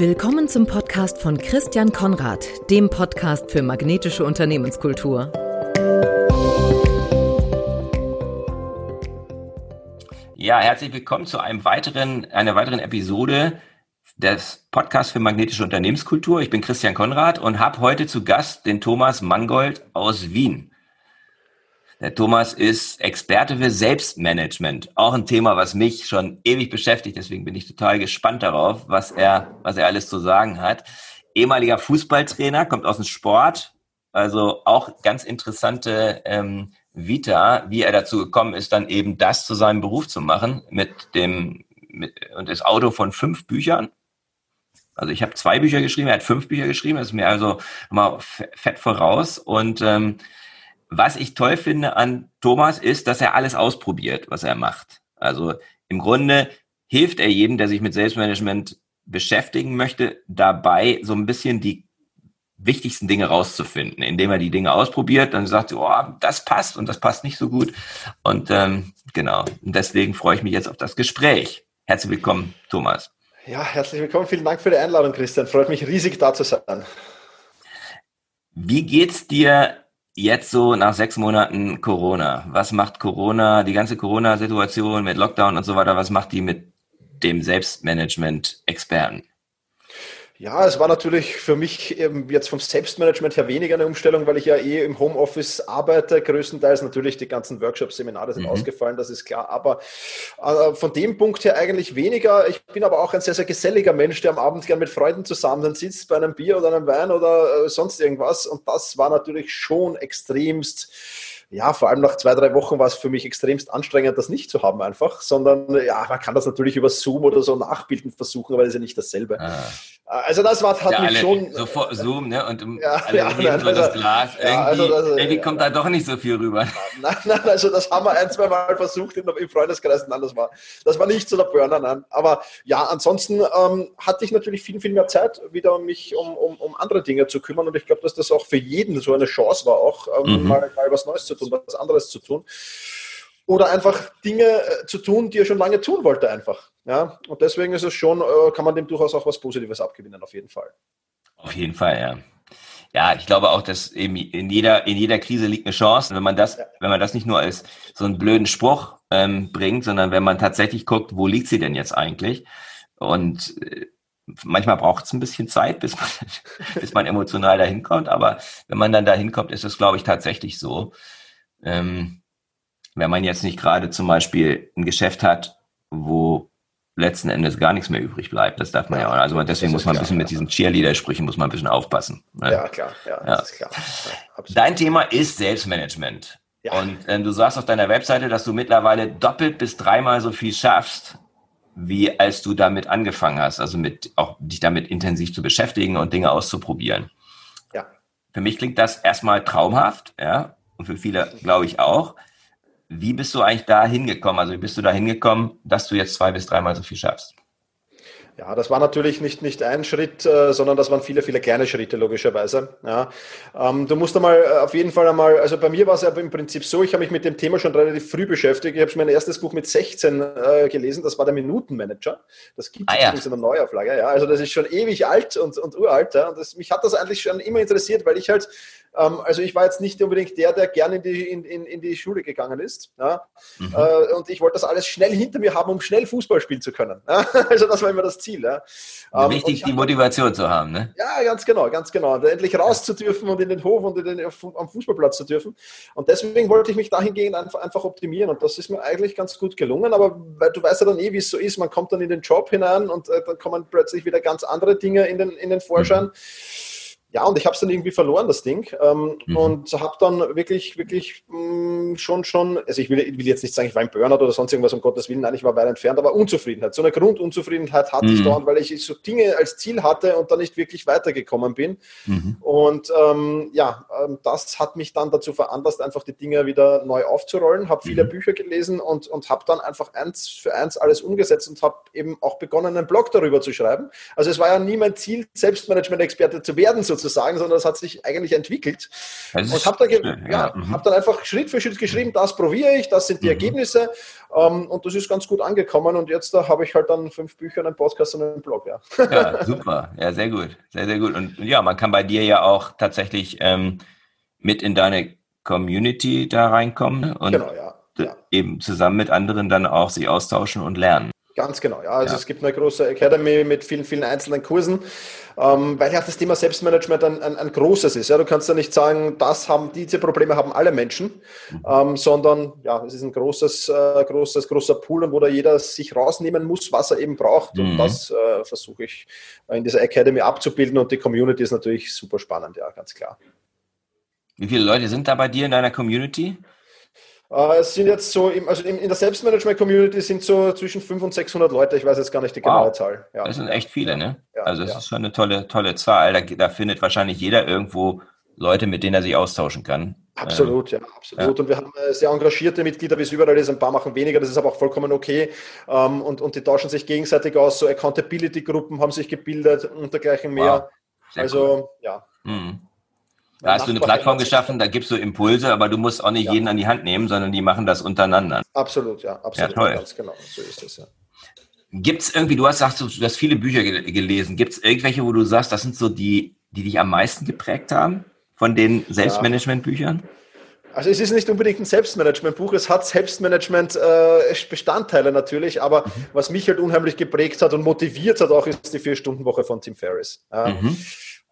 Willkommen zum Podcast von Christian Konrad, dem Podcast für magnetische Unternehmenskultur. Ja, herzlich willkommen zu einem weiteren, einer weiteren Episode des Podcasts für magnetische Unternehmenskultur. Ich bin Christian Konrad und habe heute zu Gast den Thomas Mangold aus Wien. Der Thomas ist Experte für Selbstmanagement. Auch ein Thema, was mich schon ewig beschäftigt. Deswegen bin ich total gespannt darauf, was er, was er alles zu sagen hat. Ehemaliger Fußballtrainer, kommt aus dem Sport. Also auch ganz interessante ähm, Vita, wie er dazu gekommen ist, dann eben das zu seinem Beruf zu machen mit dem mit, und das Auto von fünf Büchern. Also ich habe zwei Bücher geschrieben, er hat fünf Bücher geschrieben, das ist mir also mal fett voraus und ähm, was ich toll finde an Thomas ist, dass er alles ausprobiert, was er macht. Also im Grunde hilft er jedem, der sich mit Selbstmanagement beschäftigen möchte, dabei so ein bisschen die wichtigsten Dinge rauszufinden, indem er die Dinge ausprobiert, dann sagt, oh, das passt und das passt nicht so gut. Und ähm, genau, und deswegen freue ich mich jetzt auf das Gespräch. Herzlich willkommen, Thomas. Ja, herzlich willkommen. Vielen Dank für die Einladung, Christian. Freut mich riesig, da zu sein. Wie geht's dir Jetzt so nach sechs Monaten Corona. Was macht Corona, die ganze Corona-Situation mit Lockdown und so weiter, was macht die mit dem Selbstmanagement-Experten? Ja, es war natürlich für mich jetzt vom Selbstmanagement her weniger eine Umstellung, weil ich ja eh im Homeoffice arbeite, größtenteils natürlich die ganzen Workshops, Seminare sind mhm. ausgefallen, das ist klar, aber äh, von dem Punkt her eigentlich weniger. Ich bin aber auch ein sehr, sehr geselliger Mensch, der am Abend gern mit Freunden zusammen sitzt, bei einem Bier oder einem Wein oder äh, sonst irgendwas und das war natürlich schon extremst ja, vor allem nach zwei, drei Wochen war es für mich extremst anstrengend, das nicht zu haben einfach, sondern ja, man kann das natürlich über Zoom oder so nachbilden versuchen, aber das ist ja nicht dasselbe. Ah. Also das war, hat ja, mich schon... Sofort Zoom, ne? Und ja, alle ja, nein, so also, das Glas. Irgendwie, ja, also das, irgendwie ja, kommt da doch nicht so viel rüber. Nein, nein, also das haben wir ein, zwei Mal versucht im, im Freundeskreis. Nein, das war, das war nicht so der Burner, nein. Aber ja, ansonsten ähm, hatte ich natürlich viel, viel mehr Zeit, wieder mich um, um, um andere Dinge zu kümmern. Und ich glaube, dass das auch für jeden so eine Chance war, auch ähm, mhm. mal, mal was Neues zu tun, was anderes zu tun oder einfach Dinge äh, zu tun, die er schon lange tun wollte einfach. Ja, und deswegen ist es schon, äh, kann man dem durchaus auch was Positives abgewinnen, auf jeden Fall. Auf jeden Fall, ja. Ja, ich glaube auch, dass eben in jeder, in jeder Krise liegt eine Chance. Wenn man das, ja. wenn man das nicht nur als so einen blöden Spruch ähm, bringt, sondern wenn man tatsächlich guckt, wo liegt sie denn jetzt eigentlich? Und äh, manchmal braucht es ein bisschen Zeit, bis man, bis man emotional dahin kommt. Aber wenn man dann dahin kommt, ist es, glaube ich, tatsächlich so. Ähm, wenn man jetzt nicht gerade zum Beispiel ein Geschäft hat, wo letzten Endes gar nichts mehr übrig bleibt. Das darf man ja, auch. Also deswegen muss man ein bisschen klar, mit diesen Cheerleader-Sprüchen muss man ein bisschen aufpassen. Ne? Ja, klar. Ja, ja. klar. Ja, Dein Thema ist Selbstmanagement. Ja. Und ähm, du sagst auf deiner Webseite, dass du mittlerweile doppelt bis dreimal so viel schaffst, wie als du damit angefangen hast. Also mit auch dich damit intensiv zu beschäftigen und Dinge auszuprobieren. Ja. Für mich klingt das erstmal traumhaft, ja. Und für viele glaube ich auch. Wie bist du eigentlich da hingekommen? Also wie bist du da hingekommen, dass du jetzt zwei bis dreimal so viel schaffst? Ja, das war natürlich nicht, nicht ein Schritt, äh, sondern das waren viele, viele kleine Schritte, logischerweise. Ja. Ähm, du musst einmal äh, auf jeden Fall einmal, also bei mir war es ja im Prinzip so, ich habe mich mit dem Thema schon relativ früh beschäftigt. Ich habe mein erstes Buch mit 16 äh, gelesen, das war der Minutenmanager. Das gibt es ah, ja. in der Neuauflage. Ja. Also das ist schon ewig alt und, und uralt. Ja. Und das, mich hat das eigentlich schon immer interessiert, weil ich halt also ich war jetzt nicht unbedingt der, der gerne in die, in, in, in die Schule gegangen ist. Ja? Mhm. Äh, und ich wollte das alles schnell hinter mir haben, um schnell Fußball spielen zu können. Ja? Also das war immer das Ziel. Ja? Ähm, Wichtig, die Motivation zu haben. Ne? Ja, ganz genau, ganz genau. Und endlich raus zu dürfen und in den Hof und den, am Fußballplatz zu dürfen. Und deswegen wollte ich mich dahingehend einfach, einfach optimieren. Und das ist mir eigentlich ganz gut gelungen. Aber weil du weißt ja dann eh, wie es so ist. Man kommt dann in den Job hinein und äh, dann kommen plötzlich wieder ganz andere Dinge in den, in den Vorschein. Mhm ja, und ich habe es dann irgendwie verloren, das Ding. Ähm, mhm. Und habe dann wirklich, wirklich mh, mm, schon, schon, also ich will, will, jetzt nicht sagen, ich war im Burnout oder sonst irgendwas, um Gottes Willen, nein, ich war weit entfernt, aber Unzufriedenheit. So eine Grundunzufriedenheit hatte mhm. ich dort, weil ich so Dinge als Ziel hatte und dann nicht wirklich weitergekommen bin. Mhm. Und ähm, ja, ähm, das hat mich dann dazu veranlasst, einfach die Dinge wieder neu aufzurollen, habe viele mhm. Bücher gelesen und, und habe dann einfach eins für eins alles umgesetzt und habe eben auch begonnen, einen Blog darüber zu schreiben. Also es war ja nie mein Ziel, Selbstmanagement-Experte zu werden, sozusagen dazu sagen, sondern das hat sich eigentlich entwickelt. Und habe dann, ja, ja. Mhm. hab dann einfach Schritt für Schritt geschrieben, das probiere ich, das sind die mhm. Ergebnisse ähm, und das ist ganz gut angekommen und jetzt da habe ich halt dann fünf Bücher, einen Podcast und einen Blog. Ja. ja, super, ja, sehr gut, sehr, sehr gut. Und ja, man kann bei dir ja auch tatsächlich ähm, mit in deine Community da reinkommen und genau. Ja. eben zusammen mit anderen dann auch sich austauschen und lernen. Ganz genau, ja. Also ja. es gibt eine große Academy mit vielen, vielen einzelnen Kursen, ähm, weil ja das Thema Selbstmanagement ein, ein, ein, großes ist. Ja, du kannst ja nicht sagen, das haben diese Probleme haben alle Menschen, mhm. ähm, sondern ja, es ist ein großes, äh, großes, großer Pool, wo da jeder sich rausnehmen muss, was er eben braucht. Mhm. Und das äh, versuche ich in dieser Academy abzubilden. Und die Community ist natürlich super spannend, ja, ganz klar. Wie viele Leute sind da bei dir in deiner Community? Äh, es sind jetzt so, im, also in der Selbstmanagement-Community sind so zwischen 500 und 600 Leute, ich weiß jetzt gar nicht die genaue wow. Zahl. Ja. Das sind echt viele, ne? Ja, also das ja. ist schon eine tolle, tolle Zahl. Da, da, findet wahrscheinlich jeder irgendwo Leute, mit denen er sich austauschen kann. Absolut, ähm, ja, absolut. Und wir haben äh, sehr engagierte Mitglieder, wie es überall ist, ein paar machen weniger, das ist aber auch vollkommen okay. Ähm, und, und die tauschen sich gegenseitig aus, so Accountability-Gruppen haben sich gebildet und dergleichen mehr. Wow. Also, cool. ja. Mhm. Da hast du eine Plattform geschaffen, da gibst du Impulse, aber du musst auch nicht ja. jeden an die Hand nehmen, sondern die machen das untereinander. Absolut, ja, absolut. Ja, toll. Ganz genau, so ist es, ja. Gibt es irgendwie, du hast gesagt, du hast viele Bücher gelesen, gibt es irgendwelche, wo du sagst, das sind so die, die dich am meisten geprägt haben von den Selbstmanagement-Büchern? Also es ist nicht unbedingt ein Selbstmanagement-Buch, es hat Selbstmanagement-Bestandteile äh, natürlich, aber mhm. was mich halt unheimlich geprägt hat und motiviert hat auch, ist die Vier-Stunden-Woche von Tim Ferriss. Mhm.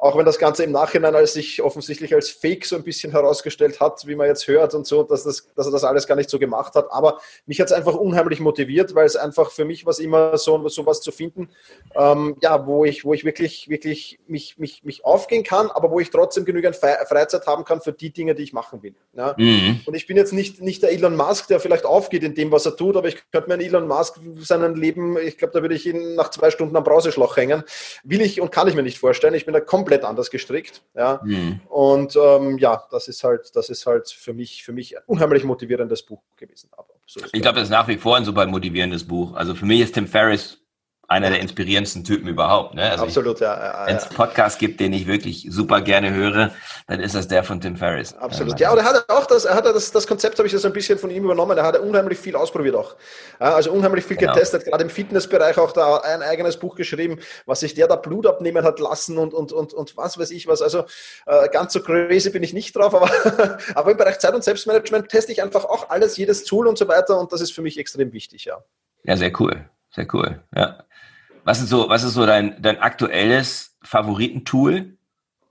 Auch wenn das Ganze im Nachhinein als sich offensichtlich als Fake so ein bisschen herausgestellt hat, wie man jetzt hört und so, dass, das, dass er das alles gar nicht so gemacht hat. Aber mich hat es einfach unheimlich motiviert, weil es einfach für mich was immer so, so was zu finden, ähm, ja, wo ich, wo ich wirklich, wirklich mich, mich, mich aufgehen kann, aber wo ich trotzdem genügend Freizeit haben kann für die Dinge, die ich machen will. Ja? Mhm. Und ich bin jetzt nicht, nicht der Elon Musk, der vielleicht aufgeht in dem, was er tut, aber ich könnte mir einen Elon Musk seinen Leben, ich glaube, da würde ich ihn nach zwei Stunden am Brauseschlauch hängen. Will ich und kann ich mir nicht vorstellen. Ich bin da komplett komplett anders gestrickt. Ja. Mhm. Und ähm, ja, das ist halt, das ist halt für mich, für mich ein unheimlich motivierendes Buch gewesen. So ich glaube, das ist nach wie vor ein super motivierendes Buch. Also für mich ist Tim Ferriss einer der inspirierendsten Typen überhaupt. Ne? Also Absolut, ich, ja. Wenn es Podcast gibt, den ich wirklich super gerne höre, dann ist das der von Tim Ferriss. Absolut. Ja, und er hat auch das, er hat das, das Konzept, habe ich das ein bisschen von ihm übernommen. Er hat unheimlich viel ausprobiert auch. Also unheimlich viel genau. getestet, gerade im Fitnessbereich auch da ein eigenes Buch geschrieben, was sich der da Blut abnehmen hat lassen und, und, und, und was weiß ich was. Also äh, ganz so crazy bin ich nicht drauf, aber, aber im Bereich Zeit- und Selbstmanagement teste ich einfach auch alles, jedes Tool und so weiter und das ist für mich extrem wichtig, ja. Ja, sehr cool. Sehr cool. Ja. Was ist so, was ist so dein, dein aktuelles Favoritentool?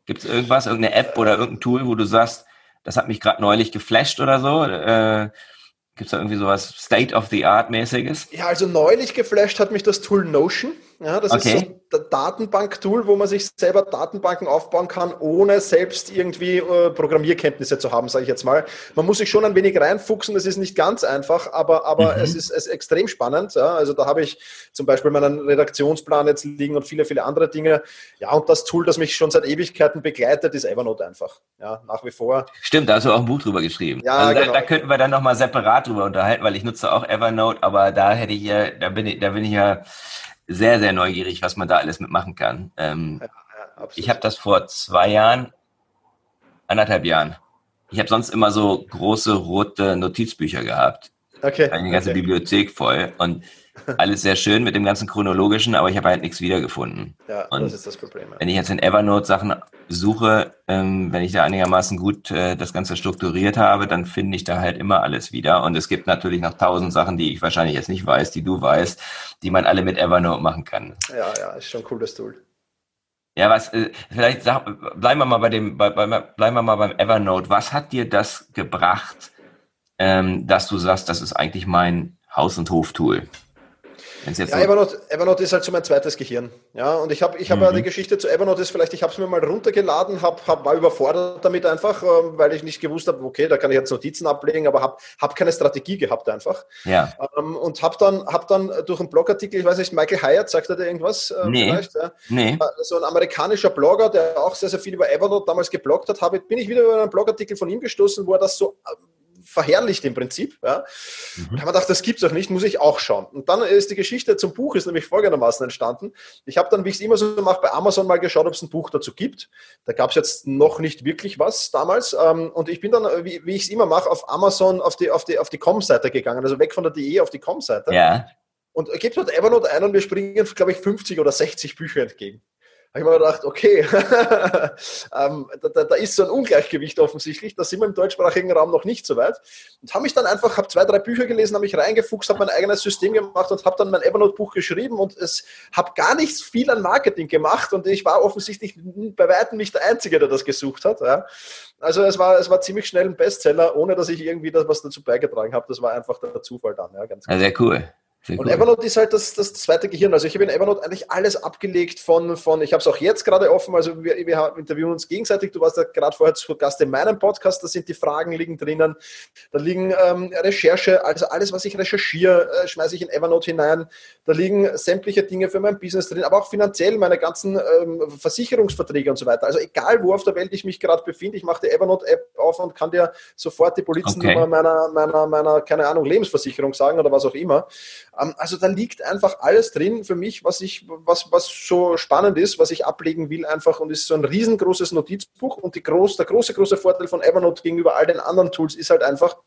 Gibt es irgendwas, irgendeine App oder irgendein Tool, wo du sagst, das hat mich gerade neulich geflasht oder so? Äh, Gibt es da irgendwie sowas State-of-the-Art-mäßiges? Ja, also neulich geflasht hat mich das Tool Notion. Ja, das okay. ist so Datenbank-Tool, wo man sich selber Datenbanken aufbauen kann, ohne selbst irgendwie äh, Programmierkenntnisse zu haben, sage ich jetzt mal. Man muss sich schon ein wenig reinfuchsen, das ist nicht ganz einfach, aber, aber mhm. es, ist, es ist extrem spannend. Ja. Also da habe ich zum Beispiel meinen Redaktionsplan jetzt liegen und viele, viele andere Dinge. Ja, und das Tool, das mich schon seit Ewigkeiten begleitet, ist Evernote einfach. Ja, nach wie vor. Stimmt, da hast du auch ein Buch drüber geschrieben. Ja, also da, genau. da könnten wir dann nochmal separat drüber unterhalten, weil ich nutze auch Evernote, aber da hätte ich ja, da bin ich, da bin ich ja sehr, sehr neugierig, was man da alles mitmachen kann. Ähm, ja, ja, ich habe das vor zwei Jahren, anderthalb Jahren. Ich habe sonst immer so große rote Notizbücher gehabt. Okay. Eine ganze okay. Bibliothek voll. Und alles sehr schön mit dem ganzen chronologischen, aber ich habe halt nichts wiedergefunden. Ja, und das ist das Problem. Ja. Wenn ich jetzt in Evernote Sachen suche, ähm, wenn ich da einigermaßen gut äh, das Ganze strukturiert habe, dann finde ich da halt immer alles wieder. Und es gibt natürlich noch tausend Sachen, die ich wahrscheinlich jetzt nicht weiß, die du weißt, die man alle mit Evernote machen kann. Ja, ja, ist schon ein cooles Tool. Ja, was, äh, vielleicht sag, bleiben wir mal bei dem, bei, bei, bleiben wir mal beim Evernote. Was hat dir das gebracht, ähm, dass du sagst, das ist eigentlich mein Haus- und Hof-Tool? Ja, Evernote, Evernote ist halt so mein zweites Gehirn. Ja, und ich habe ich hab mhm. eine Geschichte zu Evernote, ist vielleicht, ich habe es mir mal runtergeladen, hab, hab, war überfordert damit einfach, ähm, weil ich nicht gewusst habe, okay, da kann ich jetzt Notizen ablegen, aber habe hab keine Strategie gehabt einfach. Ja. Ähm, und habe dann, hab dann durch einen Blogartikel, ich weiß nicht, Michael Hyatt, sagt er dir irgendwas? Äh, nee. Vielleicht, ja? nee. Äh, so ein amerikanischer Blogger, der auch sehr, sehr viel über Evernote damals gebloggt hat, habe, bin ich wieder über einen Blogartikel von ihm gestoßen, wo er das so verherrlicht im Prinzip. Ja. Mhm. Und haben wir gedacht, das gibt's doch nicht, muss ich auch schauen. Und dann ist die Geschichte zum Buch ist nämlich folgendermaßen entstanden. Ich habe dann, wie ich es immer so mache, bei Amazon mal geschaut, ob es ein Buch dazu gibt. Da gab es jetzt noch nicht wirklich was damals. Ähm, und ich bin dann, wie, wie ich es immer mache, auf Amazon auf die, auf die, auf die Com-Seite gegangen, also weg von der DE auf die Com-Seite. Ja. Und gibt dort Evernote ein und wir springen, glaube ich, 50 oder 60 Bücher entgegen habe ich mir gedacht, okay, ähm, da, da, ist so ein Ungleichgewicht offensichtlich, da sind wir im deutschsprachigen Raum noch nicht so weit. Und habe mich dann einfach, habe zwei, drei Bücher gelesen, habe mich reingefuchst, habe mein eigenes System gemacht und habe dann mein Evernote-Buch geschrieben und es habe gar nicht viel an Marketing gemacht und ich war offensichtlich bei weitem nicht der Einzige, der das gesucht hat. Ja. Also es war, es war ziemlich schnell ein Bestseller, ohne dass ich irgendwie das was dazu beigetragen habe. Das war einfach der Zufall dann. Ja, ganz ja, sehr cool. Sehr und Evernote ist halt das, das zweite Gehirn. Also ich habe in Evernote eigentlich alles abgelegt von, von ich habe es auch jetzt gerade offen, also wir, wir interviewen uns gegenseitig. Du warst ja gerade vorher zu Gast in meinem Podcast, da sind die Fragen liegen drinnen. Da liegen ähm, Recherche, also alles, was ich recherchiere, äh, schmeiße ich in Evernote hinein. Da liegen sämtliche Dinge für mein Business drin, aber auch finanziell meine ganzen ähm, Versicherungsverträge und so weiter. Also egal, wo auf der Welt ich mich gerade befinde, ich mache die Evernote-App auf und kann dir sofort die Polizennummer okay. meiner, meiner, meiner, keine Ahnung, Lebensversicherung sagen oder was auch immer. Ähm, also da liegt einfach alles drin für mich, was ich, was, was so spannend ist, was ich ablegen will einfach und ist so ein riesengroßes Notizbuch und die groß, der große, große Vorteil von Evernote gegenüber all den anderen Tools ist halt einfach,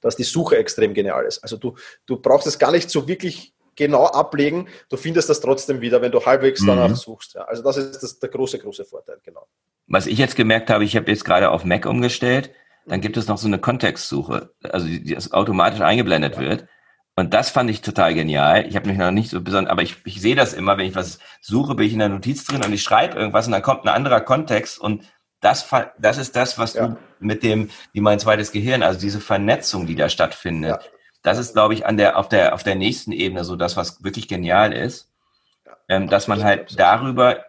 dass die Suche extrem genial ist. Also du, du brauchst es gar nicht so wirklich genau ablegen, du findest das trotzdem wieder, wenn du halbwegs mhm. danach suchst. Ja, also das ist das, der große, große Vorteil, genau. Was ich jetzt gemerkt habe, ich habe jetzt gerade auf Mac umgestellt, dann gibt es noch so eine Kontextsuche, also die automatisch eingeblendet ja. wird. Und das fand ich total genial. Ich habe mich noch nicht so besonders, aber ich, ich sehe das immer, wenn ich was suche, bin ich in der Notiz drin und ich schreibe irgendwas und dann kommt ein anderer Kontext und das, das ist das, was ja. du mit dem, wie mein zweites Gehirn, also diese Vernetzung, die da stattfindet, ja. das ist, glaube ich, an der, auf der, auf der nächsten Ebene so das, was wirklich genial ist, ja. ähm, dass man halt darüber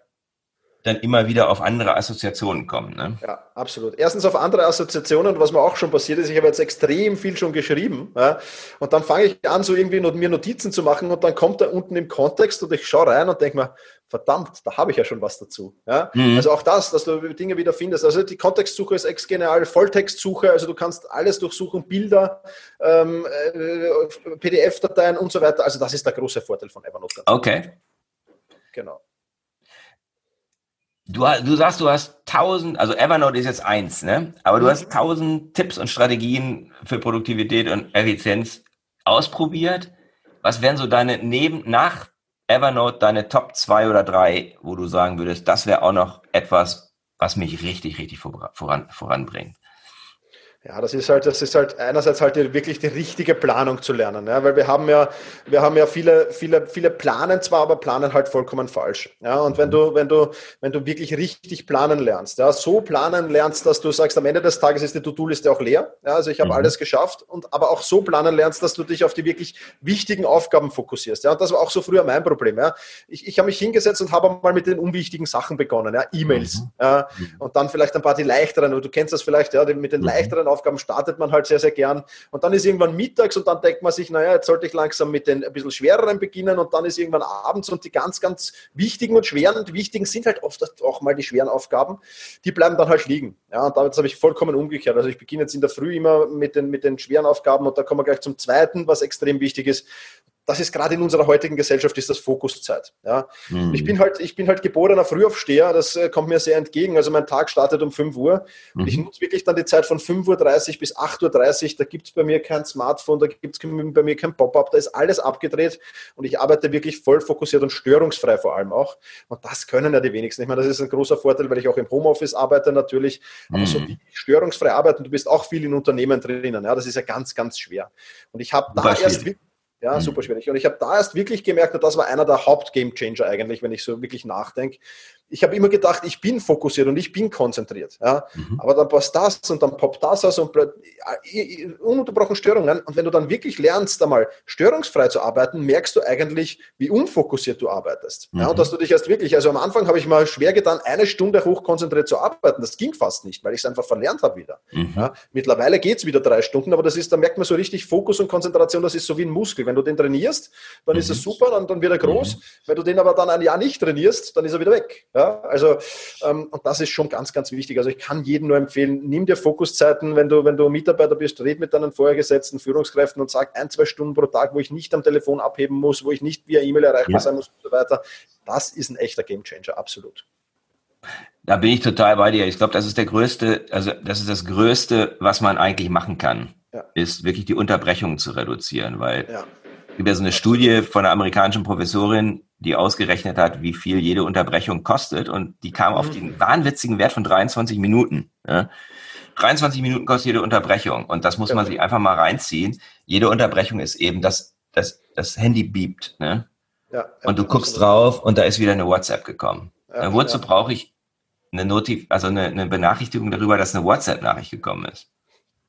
dann immer wieder auf andere Assoziationen kommen. Ne? Ja, absolut. Erstens auf andere Assoziationen, was mir auch schon passiert ist, ich habe jetzt extrem viel schon geschrieben ja, und dann fange ich an, so irgendwie mir Notizen zu machen und dann kommt er unten im Kontext und ich schaue rein und denke mir, verdammt, da habe ich ja schon was dazu. Ja? Mhm. Also auch das, dass du Dinge wieder findest. Also die Kontextsuche ist ex genial, Volltextsuche, also du kannst alles durchsuchen, Bilder, ähm, äh, PDF-Dateien und so weiter. Also das ist der große Vorteil von Evernote. Okay. Genau. Du, du sagst, du hast tausend, also Evernote ist jetzt eins, ne? Aber du mhm. hast tausend Tipps und Strategien für Produktivität und Effizienz ausprobiert. Was wären so deine neben, nach Evernote deine Top zwei oder drei, wo du sagen würdest, das wäre auch noch etwas, was mich richtig, richtig voran, voranbringt? Ja, das ist halt, das ist halt einerseits halt wirklich die richtige Planung zu lernen, ja, weil wir haben ja, wir haben ja viele, viele, viele planen zwar, aber planen halt vollkommen falsch. Ja, und wenn du, wenn du, wenn du wirklich richtig planen lernst, ja, so planen lernst, dass du sagst, am Ende des Tages ist die To-Do-Liste auch leer, ja, also ich habe mhm. alles geschafft und aber auch so planen lernst, dass du dich auf die wirklich wichtigen Aufgaben fokussierst. Ja, und das war auch so früher mein Problem. Ja, ich, ich habe mich hingesetzt und habe mal mit den unwichtigen Sachen begonnen, ja, E-Mails, mhm. ja, mhm. und dann vielleicht ein paar die leichteren. Du kennst das vielleicht, ja, mit den mhm. leichteren Aufgaben startet man halt sehr, sehr gern. Und dann ist irgendwann mittags und dann denkt man sich, naja, jetzt sollte ich langsam mit den ein bisschen schwereren beginnen und dann ist irgendwann abends und die ganz, ganz wichtigen und schweren, die wichtigen sind halt oft auch mal die schweren Aufgaben, die bleiben dann halt liegen. Ja, und damit habe ich vollkommen umgekehrt. Also ich beginne jetzt in der Früh immer mit den, mit den schweren Aufgaben und da kommen wir gleich zum zweiten, was extrem wichtig ist das ist gerade in unserer heutigen Gesellschaft ist das Fokuszeit. Ja. Mhm. Ich bin halt, ich bin halt geborener Frühaufsteher, das äh, kommt mir sehr entgegen. Also mein Tag startet um 5 Uhr. Mhm. Und ich nutze wirklich dann die Zeit von 5.30 Uhr bis 8.30 Uhr. Da gibt es bei mir kein Smartphone, da gibt es bei mir kein Pop-up, da ist alles abgedreht und ich arbeite wirklich voll fokussiert und störungsfrei vor allem auch. Und das können ja die wenigsten. Ich meine, das ist ein großer Vorteil, weil ich auch im Homeoffice arbeite natürlich. Aber mhm. so wie störungsfrei arbeiten, du bist auch viel in Unternehmen drinnen. Ja, das ist ja ganz, ganz schwer. Und ich habe da erst wirklich ja, mhm. super schwierig. Und ich habe da erst wirklich gemerkt, das war einer der Haupt-Game-Changer eigentlich, wenn ich so wirklich nachdenke, ich habe immer gedacht, ich bin fokussiert und ich bin konzentriert. Ja? Mhm. Aber dann passt das und dann poppt das aus und ununterbrochen Störungen. Und wenn du dann wirklich lernst, einmal störungsfrei zu arbeiten, merkst du eigentlich, wie unfokussiert du arbeitest. Mhm. Ja? Und mhm. dass du dich erst wirklich, also am Anfang habe ich mal schwer getan, eine Stunde hochkonzentriert zu arbeiten. Das ging fast nicht, weil ich es einfach verlernt habe wieder. Mhm. Ja? Mittlerweile geht es wieder drei Stunden, aber das ist, da merkt man so richtig Fokus und Konzentration, das ist so wie ein Muskel. Wenn du den trainierst, dann ist es mhm. super, dann, dann wird er groß. Mhm. Wenn du den aber dann ein Jahr nicht trainierst, dann ist er wieder weg. Ja, also, ähm, und das ist schon ganz, ganz wichtig. Also ich kann jedem nur empfehlen, nimm dir Fokuszeiten, wenn du, wenn du Mitarbeiter bist, red mit deinen Vorgesetzten, Führungskräften und sag ein, zwei Stunden pro Tag, wo ich nicht am Telefon abheben muss, wo ich nicht via E-Mail erreichbar ja. sein muss und so weiter. Das ist ein echter Gamechanger, absolut. Da bin ich total bei dir. Ich glaube, das ist der größte, also das ist das Größte, was man eigentlich machen kann, ja. ist wirklich die Unterbrechungen zu reduzieren, weil ja. gibt ja so eine Studie von einer amerikanischen Professorin, die ausgerechnet hat, wie viel jede Unterbrechung kostet und die kam mhm. auf den wahnwitzigen Wert von 23 Minuten. Ja. 23 Minuten kostet jede Unterbrechung und das muss man sich einfach mal reinziehen. Jede Unterbrechung ist eben, dass das, das Handy biebt. Ne? Ja, und du guckst drauf und da ist wieder eine WhatsApp gekommen. Ja, wozu brauche ich eine Notif also eine, eine, Benachrichtigung darüber, dass eine WhatsApp-Nachricht gekommen ist.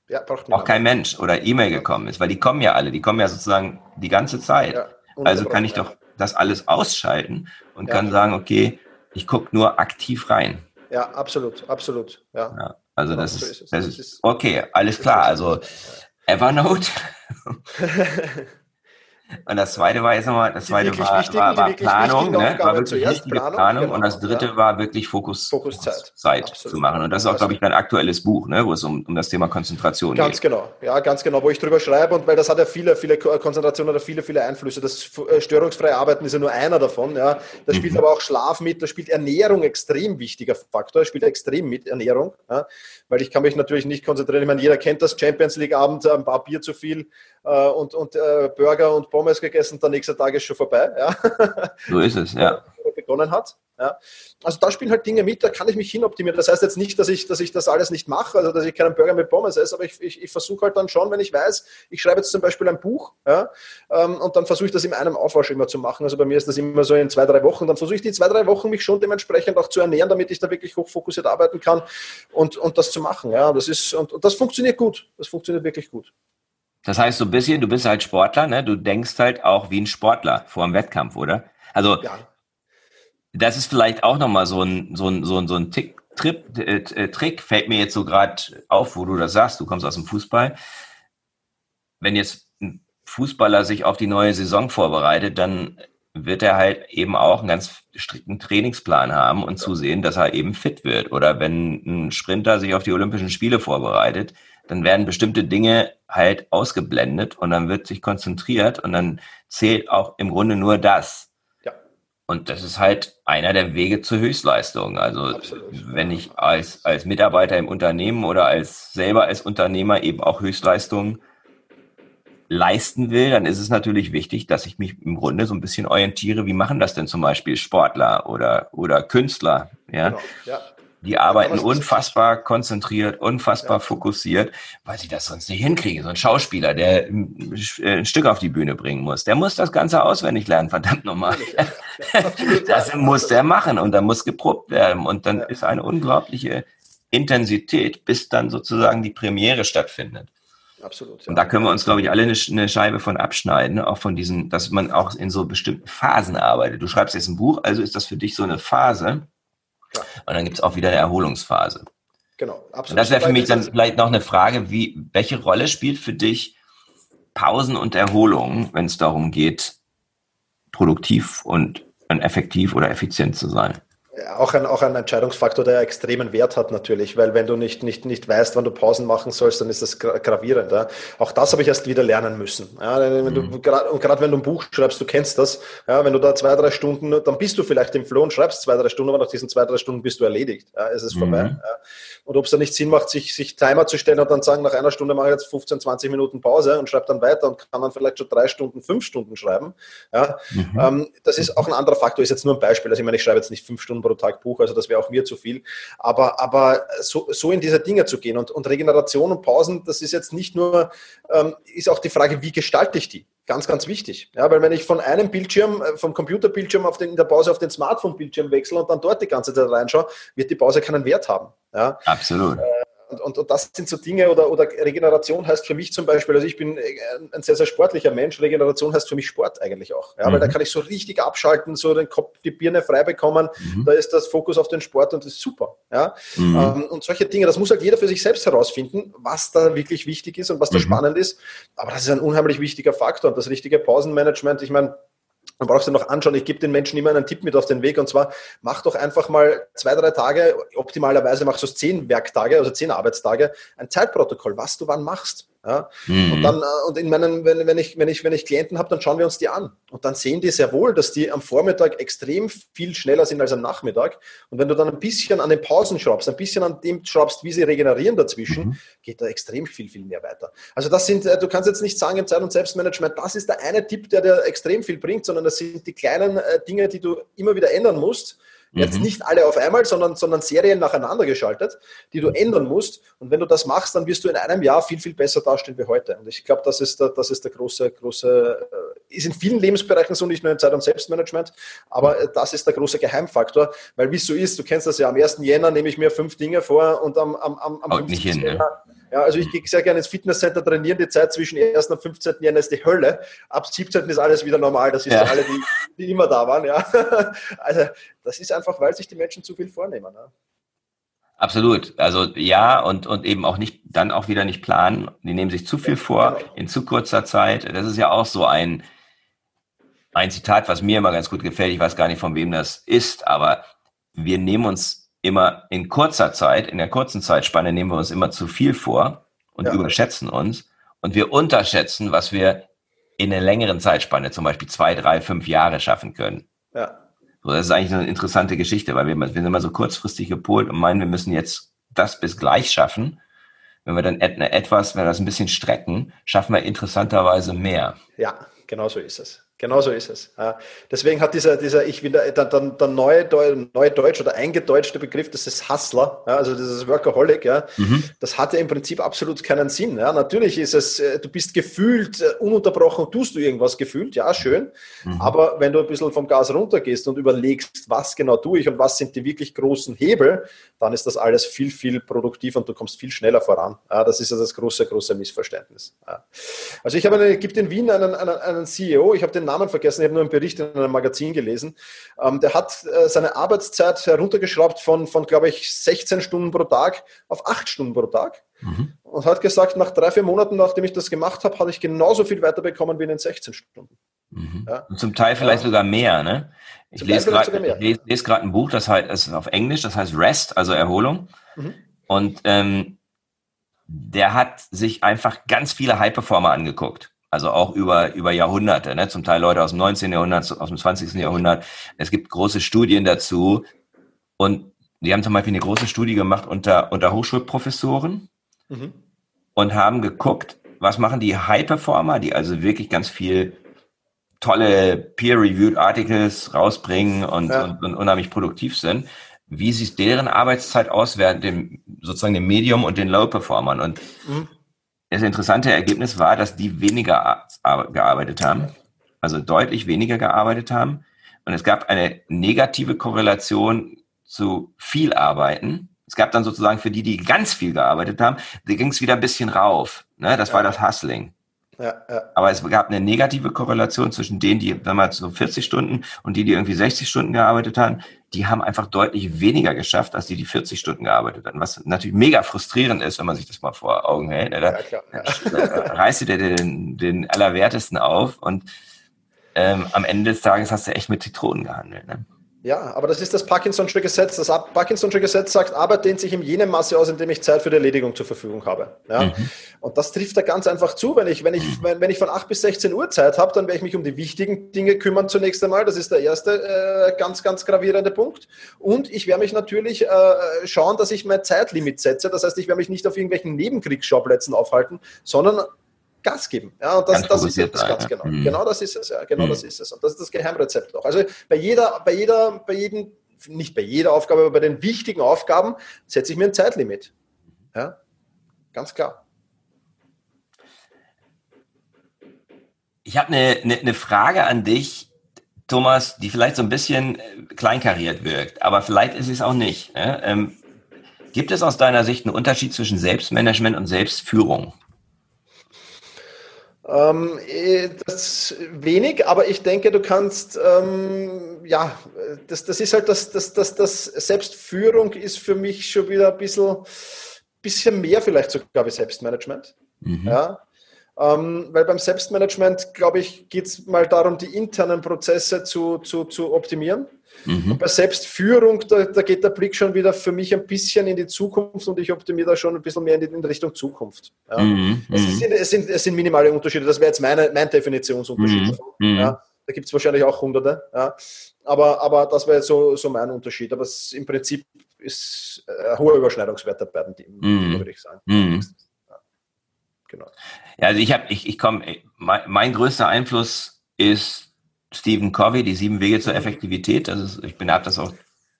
Ja, braucht Auch kein Mensch oder E-Mail gekommen ist, weil die kommen ja alle, die kommen ja sozusagen die ganze Zeit. Ja, also kann ich doch das alles ausschalten und ja. kann sagen, okay, ich gucke nur aktiv rein. Ja, absolut, absolut. Ja. ja also genau, das, so ist, das ist, okay, alles klar. Also Evernote. Und das zweite war jetzt nochmal, das zweite war, war, war Planung, ne? war wirklich richtige Planung, Planung genau, und das dritte ja. war wirklich Fokus, Fokuszeit, Fokuszeit zu machen. Und das ist auch, glaube ich, dein aktuelles Buch, ne? wo es um, um das Thema Konzentration ganz geht. Ganz genau, ja, ganz genau, wo ich drüber schreibe und weil das hat ja viele, viele Konzentration oder viele, viele Einflüsse. Das äh, störungsfreie Arbeiten ist ja nur einer davon, ja. Da spielt mhm. aber auch Schlaf mit, da spielt Ernährung extrem wichtiger Faktor, spielt extrem mit Ernährung, ja? weil ich kann mich natürlich nicht konzentrieren. Ich meine, jeder kennt das Champions League Abend, ein paar Bier zu viel äh, und, und äh, Burger und Pommes gegessen, der nächste Tag ist schon vorbei. Ja. So ist es, ja. begonnen hat. Ja. Also da spielen halt Dinge mit, da kann ich mich hinoptimieren. Das heißt jetzt nicht, dass ich, dass ich das alles nicht mache, also dass ich keinen Burger mit Pommes esse, aber ich, ich, ich versuche halt dann schon, wenn ich weiß, ich schreibe jetzt zum Beispiel ein Buch ja, ähm, und dann versuche ich das in einem Aufwasch immer zu machen. Also bei mir ist das immer so in zwei, drei Wochen. Dann versuche ich die zwei, drei Wochen mich schon dementsprechend auch zu ernähren, damit ich da wirklich hochfokussiert arbeiten kann und, und das zu machen. Ja. Das ist, und, und das funktioniert gut. Das funktioniert wirklich gut. Das heißt, so ein bisschen, du bist halt Sportler, ne? Du denkst halt auch wie ein Sportler vor dem Wettkampf, oder? Also, ja. das ist vielleicht auch nochmal so ein, so ein, so ein, so ein Tick, Trip, äh, äh, Trick, fällt mir jetzt so gerade auf, wo du das sagst, du kommst aus dem Fußball. Wenn jetzt ein Fußballer sich auf die neue Saison vorbereitet, dann wird er halt eben auch einen ganz strikten Trainingsplan haben und zusehen, dass er eben fit wird. Oder wenn ein Sprinter sich auf die Olympischen Spiele vorbereitet, dann werden bestimmte Dinge halt ausgeblendet und dann wird sich konzentriert und dann zählt auch im Grunde nur das. Ja. Und das ist halt einer der Wege zur Höchstleistung. Also Absolut. wenn ich als, als Mitarbeiter im Unternehmen oder als selber als Unternehmer eben auch Höchstleistung leisten will, dann ist es natürlich wichtig, dass ich mich im Grunde so ein bisschen orientiere, wie machen das denn zum Beispiel Sportler oder, oder Künstler, ja. Genau. ja. Die arbeiten unfassbar konzentriert, unfassbar ja. fokussiert, weil sie das sonst nicht hinkriegen. So ein Schauspieler, der ein Stück auf die Bühne bringen muss, der muss das Ganze auswendig lernen, verdammt nochmal. das muss der machen und da muss geprobt werden. Und dann ist eine unglaubliche Intensität, bis dann sozusagen die Premiere stattfindet. Absolut. Ja. Und da können wir uns, glaube ich, alle eine, eine, Scheibe von abschneiden, auch von diesen, dass man auch in so bestimmten Phasen arbeitet. Du schreibst jetzt ein Buch, also ist das für dich so eine Phase, und dann gibt es auch wieder eine Erholungsphase. Genau, absolut. Und das wäre für mich dann vielleicht noch eine Frage, wie, welche Rolle spielt für dich Pausen und Erholung, wenn es darum geht, produktiv und effektiv oder effizient zu sein? Auch ein, auch ein Entscheidungsfaktor, der extremen Wert hat natürlich, weil wenn du nicht, nicht, nicht weißt, wann du Pausen machen sollst, dann ist das gravierend. Ja. Auch das habe ich erst wieder lernen müssen. Ja, wenn du, mhm. grad, und gerade wenn du ein Buch schreibst, du kennst das, ja, wenn du da zwei, drei Stunden, dann bist du vielleicht im Flow und schreibst zwei, drei Stunden, aber nach diesen zwei, drei Stunden bist du erledigt. Ja, es ist vorbei. Mhm. Ja. Und ob es da nicht Sinn macht, sich, sich Timer zu stellen und dann sagen, nach einer Stunde mache ich jetzt 15, 20 Minuten Pause und schreibe dann weiter und kann dann vielleicht schon drei Stunden, fünf Stunden schreiben. Ja, mhm. ähm, das ist auch ein anderer Faktor, ist jetzt nur ein Beispiel. Also ich meine, ich schreibe jetzt nicht fünf Stunden pro Tag Buch, also das wäre auch mir zu viel. Aber, aber so, so in diese Dinge zu gehen und, und Regeneration und Pausen, das ist jetzt nicht nur, ähm, ist auch die Frage, wie gestalte ich die? Ganz, ganz wichtig. Ja, weil wenn ich von einem Bildschirm, äh, vom Computerbildschirm auf den, in der Pause auf den Smartphone-Bildschirm wechsle und dann dort die ganze Zeit reinschaue, wird die Pause keinen Wert haben. Ja? Absolut. Äh, und, und, und, das sind so Dinge, oder, oder Regeneration heißt für mich zum Beispiel, also ich bin äh, ein sehr, sehr sportlicher Mensch, Regeneration heißt für mich Sport eigentlich auch. Ja, mhm. Weil da kann ich so richtig abschalten, so den Kopf, die Birne frei bekommen, mhm. da ist das Fokus auf den Sport und das ist super. Ja? Mhm. Ähm, und solche Dinge, das muss halt jeder für sich selbst herausfinden, was da wirklich wichtig ist und was da mhm. spannend ist. Aber das ist ein unheimlich wichtiger Faktor und das richtige Pausenmanagement, ich meine, dann brauchst du noch anschauen. Ich gebe den Menschen immer einen Tipp mit auf den Weg und zwar mach doch einfach mal zwei, drei Tage, optimalerweise machst du es zehn Werktage, also zehn Arbeitstage, ein Zeitprotokoll, was du wann machst. Ja? Mhm. Und dann, äh, und in meinen, wenn, wenn, ich, wenn, ich, wenn ich Klienten habe, dann schauen wir uns die an. Und dann sehen die sehr wohl, dass die am Vormittag extrem viel schneller sind als am Nachmittag. Und wenn du dann ein bisschen an den Pausen schraubst, ein bisschen an dem schraubst, wie sie regenerieren dazwischen, mhm. geht da extrem viel, viel mehr weiter. Also das sind, äh, du kannst jetzt nicht sagen im Zeit- und Selbstmanagement, das ist der eine Tipp, der dir extrem viel bringt, sondern das sind die kleinen äh, Dinge, die du immer wieder ändern musst Jetzt mhm. nicht alle auf einmal, sondern, sondern Serien nacheinander geschaltet, die du ändern musst. Und wenn du das machst, dann wirst du in einem Jahr viel, viel besser dastehen wie heute. Und ich glaube, das ist der, das ist der große, große, äh, ist in vielen Lebensbereichen so, nicht nur im Zeit- und Selbstmanagement, aber äh, das ist der große Geheimfaktor, weil wie es so ist, du kennst das ja, am 1. Jänner nehme ich mir fünf Dinge vor und am, am, am, am 15. Jänner, ne? Ja, also ich gehe sehr gerne ins Fitnesscenter trainieren. Die Zeit zwischen 1. und 15. Jänner ist die Hölle. Ab 17. ist alles wieder normal. Das ist ja. für alle, die, die, immer da waren. Ja. Also das ist einfach, weil sich die Menschen zu viel vornehmen. Ja. Absolut. Also ja, und, und eben auch nicht, dann auch wieder nicht planen. Die nehmen sich zu viel vor genau. in zu kurzer Zeit. Das ist ja auch so ein, ein Zitat, was mir immer ganz gut gefällt. Ich weiß gar nicht, von wem das ist, aber wir nehmen uns immer in kurzer Zeit, in der kurzen Zeitspanne nehmen wir uns immer zu viel vor und ja. überschätzen uns. Und wir unterschätzen, was wir in einer längeren Zeitspanne, zum Beispiel zwei, drei, fünf Jahre schaffen können. Ja. So, das ist eigentlich eine interessante Geschichte, weil wir, wir sind immer so kurzfristig gepolt und meinen, wir müssen jetzt das bis gleich schaffen. Wenn wir dann etwas, wenn wir das ein bisschen strecken, schaffen wir interessanterweise mehr. Ja, genau so ist es. Genau so ist es. Deswegen hat dieser, dieser ich will, der, der, der neue, neue Deutsch oder eingedeutschte Begriff, das ist Hustler, also dieses Workaholic, ja, mhm. das hat ja im Prinzip absolut keinen Sinn. Ja. Natürlich ist es, äh, du bist gefühlt äh, ununterbrochen, tust du irgendwas gefühlt, ja, schön. Mhm. Aber wenn du ein bisschen vom Gas runtergehst und überlegst, was genau tue ich und was sind die wirklich großen Hebel, dann ist das alles viel, viel produktiver und du kommst viel schneller voran. Ja, das ist ja das große, große Missverständnis. Ja. Also ich habe eine, gibt in Wien einen, einen, einen CEO, ich habe den Namen vergessen, ich habe nur einen Bericht in einem Magazin gelesen. Ähm, der hat äh, seine Arbeitszeit heruntergeschraubt von, von glaube ich, 16 Stunden pro Tag auf 8 Stunden pro Tag. Mhm. Und hat gesagt, nach drei, vier Monaten, nachdem ich das gemacht habe, hatte ich genauso viel weiterbekommen wie in den 16 Stunden. Mhm. Ja. Und zum Teil vielleicht ja. sogar mehr, ne? Ich zum lese gerade les, les ein Buch, das heißt, das ist auf Englisch, das heißt Rest, also Erholung. Mhm. Und ähm, der hat sich einfach ganz viele High-Performer angeguckt. Also auch über, über Jahrhunderte, ne? zum Teil Leute aus dem 19. Jahrhundert, aus dem 20. Jahrhundert. Es gibt große Studien dazu. Und die haben zum Beispiel eine große Studie gemacht unter, unter Hochschulprofessoren mhm. und haben geguckt, was machen die High-Performer, die also wirklich ganz viel tolle Peer-Reviewed Articles rausbringen und, ja. und, und, unheimlich produktiv sind. Wie sieht deren Arbeitszeit aus während dem sozusagen dem Medium und den Low-Performern? Und mhm das interessante Ergebnis war, dass die weniger gearbeitet haben, also deutlich weniger gearbeitet haben. Und es gab eine negative Korrelation zu viel Arbeiten. Es gab dann sozusagen für die, die ganz viel gearbeitet haben, da ging es wieder ein bisschen rauf. Ne? Das ja. war das Hustling. Ja, ja. Aber es gab eine negative Korrelation zwischen denen, die damals so 40 Stunden und die, die irgendwie 60 Stunden gearbeitet haben. Die haben einfach deutlich weniger geschafft, als die, die 40 Stunden gearbeitet haben. Was natürlich mega frustrierend ist, wenn man sich das mal vor Augen hält. Da, ja, klar, ja. reißt du dir den, den Allerwertesten auf und ähm, am Ende des Tages hast du echt mit Zitronen gehandelt. Ne? Ja, aber das ist das Parkinson'sche Gesetz. Das Parkinson'sche Gesetz sagt, Arbeit dehnt sich in jenem Maße aus, in dem ich Zeit für die Erledigung zur Verfügung habe. Ja? Mhm. Und das trifft da ganz einfach zu. Wenn ich, wenn ich, wenn, wenn ich von 8 bis 16 Uhr Zeit habe, dann werde ich mich um die wichtigen Dinge kümmern zunächst einmal. Das ist der erste äh, ganz, ganz gravierende Punkt. Und ich werde mich natürlich äh, schauen, dass ich mein Zeitlimit setze. Das heißt, ich werde mich nicht auf irgendwelchen Nebenkriegsschauplätzen aufhalten, sondern Gas geben. Ja, und das, das ist es ganz genau. Mhm. Genau das ist es, ja. Genau mhm. das ist es. Und das ist das Geheimrezept auch. Also bei jeder, bei jeder, bei jedem, nicht bei jeder Aufgabe, aber bei den wichtigen Aufgaben setze ich mir ein Zeitlimit. Ja, ganz klar. Ich habe eine, eine, eine Frage an dich, Thomas, die vielleicht so ein bisschen äh, kleinkariert wirkt, aber vielleicht ist es auch nicht. Ne? Ähm, gibt es aus deiner Sicht einen Unterschied zwischen Selbstmanagement und Selbstführung? Ähm, eh, das wenig, aber ich denke, du kannst, ähm, ja, das, das ist halt das, das, das, das Selbstführung ist für mich schon wieder ein bisschen, bisschen mehr vielleicht sogar wie Selbstmanagement. Mhm. Ja. Ähm, weil beim Selbstmanagement, glaube ich, geht es mal darum, die internen Prozesse zu, zu, zu optimieren. Mhm. Und bei Selbstführung, da, da, geht der Blick schon wieder für mich ein bisschen in die Zukunft und ich optimiere da schon ein bisschen mehr in, die, in Richtung Zukunft. Ja. Mhm. Es, mhm. sind, es, sind, es, sind, minimale Unterschiede, das wäre jetzt meine, mein Definitionsunterschied mhm. davon. Mhm. Ja. Da gibt es wahrscheinlich auch hunderte. Ja. Aber, aber das wäre jetzt so, so mein Unterschied. Aber es, im Prinzip ist äh, ein hoher Überschneidungswert der beiden Teams, würde ich sagen. Ja. Genau. Ja, also ich habe, ich, ich komme, mein, mein größter Einfluss ist Stephen Covey, die sieben Wege zur Effektivität. Das ist, ich bin, habe das auch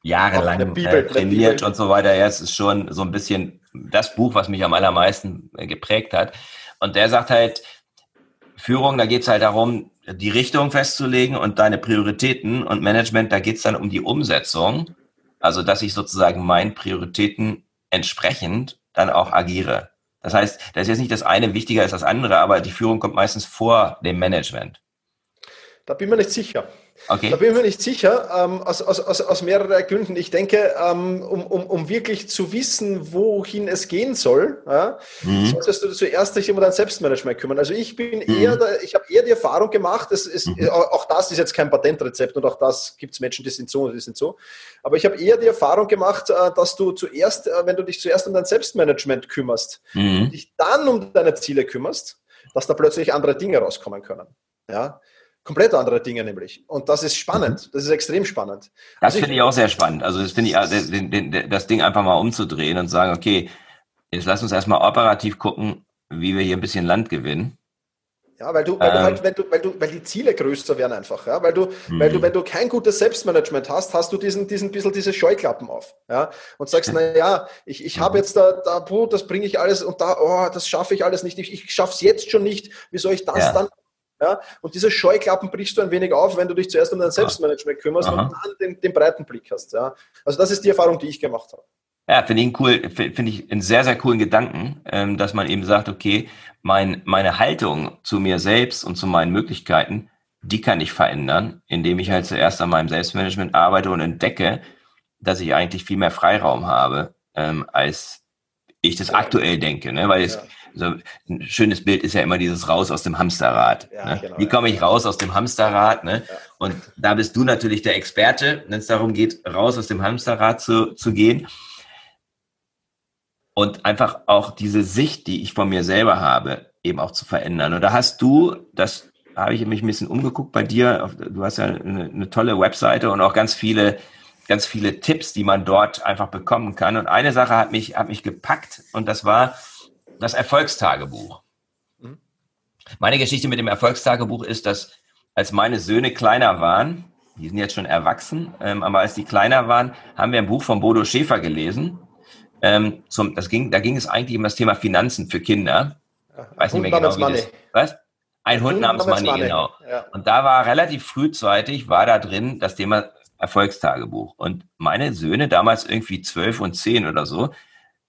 jahrelang Bibel, äh, trainiert und so weiter. Ja, es ist schon so ein bisschen das Buch, was mich am allermeisten äh, geprägt hat. Und der sagt halt, Führung, da geht es halt darum, die Richtung festzulegen und deine Prioritäten und Management, da geht es dann um die Umsetzung. Also, dass ich sozusagen meinen Prioritäten entsprechend dann auch agiere. Das heißt, da ist jetzt nicht das eine wichtiger als das andere, aber die Führung kommt meistens vor dem Management. Da bin ich mir nicht sicher. Okay. Da bin ich mir nicht sicher, ähm, aus, aus, aus, aus mehreren Gründen. Ich denke, ähm, um, um, um wirklich zu wissen, wohin es gehen soll, ja, mhm. solltest du zuerst dich um dein Selbstmanagement kümmern. Also ich bin mhm. eher, da, ich habe eher die Erfahrung gemacht, es ist, mhm. auch das ist jetzt kein Patentrezept und auch das gibt es Menschen, die sind so und die sind so. Aber ich habe eher die Erfahrung gemacht, äh, dass du zuerst, äh, wenn du dich zuerst um dein Selbstmanagement kümmerst mhm. und dich dann um deine Ziele kümmerst, dass da plötzlich andere Dinge rauskommen können. Ja, komplett andere Dinge nämlich. Und das ist spannend. Mhm. Das ist extrem spannend. Das also finde ich auch sehr spannend. Also das finde ich, das Ding einfach mal umzudrehen und sagen, okay, jetzt lass uns erstmal operativ gucken, wie wir hier ein bisschen Land gewinnen. Ja, weil du, weil ähm, du halt, wenn du, weil du, weil die Ziele größer werden einfach, ja, weil du, mhm. weil du, wenn du kein gutes Selbstmanagement hast, hast du diesen, diesen bisschen diese Scheuklappen auf, ja, und sagst, na ja, ich, ich habe mhm. jetzt da, da, puh, das bringe ich alles und da, oh, das schaffe ich alles nicht, ich, ich schaffe es jetzt schon nicht, wie soll ich das ja. dann ja? Und diese Scheuklappen brichst du ein wenig auf, wenn du dich zuerst um dein Selbstmanagement kümmerst Aha. und dann den, den, breiten Blick hast. Ja? Also das ist die Erfahrung, die ich gemacht habe. Ja, finde ich cool, finde ich einen sehr, sehr coolen Gedanken, ähm, dass man eben sagt, okay, mein, meine Haltung zu mir selbst und zu meinen Möglichkeiten, die kann ich verändern, indem ich halt zuerst an meinem Selbstmanagement arbeite und entdecke, dass ich eigentlich viel mehr Freiraum habe, ähm, als ich das aktuell denke, ne? weil es, ja so ein schönes Bild ist ja immer dieses Raus aus dem Hamsterrad. Ja, ne? genau, Wie komme ich raus aus dem Hamsterrad? Ne? Und da bist du natürlich der Experte, wenn es darum geht, raus aus dem Hamsterrad zu, zu gehen. Und einfach auch diese Sicht, die ich von mir selber habe, eben auch zu verändern. Und da hast du, das habe ich mich ein bisschen umgeguckt bei dir, du hast ja eine, eine tolle Webseite und auch ganz viele ganz viele Tipps, die man dort einfach bekommen kann. Und eine Sache hat mich, hat mich gepackt und das war, das Erfolgstagebuch. Mhm. Meine Geschichte mit dem Erfolgstagebuch ist, dass als meine Söhne kleiner waren, die sind jetzt schon erwachsen, ähm, aber als die kleiner waren, haben wir ein Buch von Bodo Schäfer gelesen. Ähm, zum, das ging, da ging es eigentlich um das Thema Finanzen für Kinder. Weiß nicht mehr genau, wie das, was? Ein Hund, Hund namens Money, Money, genau. Ja. Und da war relativ frühzeitig, war da drin das Thema Erfolgstagebuch. Und meine Söhne, damals irgendwie zwölf und zehn oder so,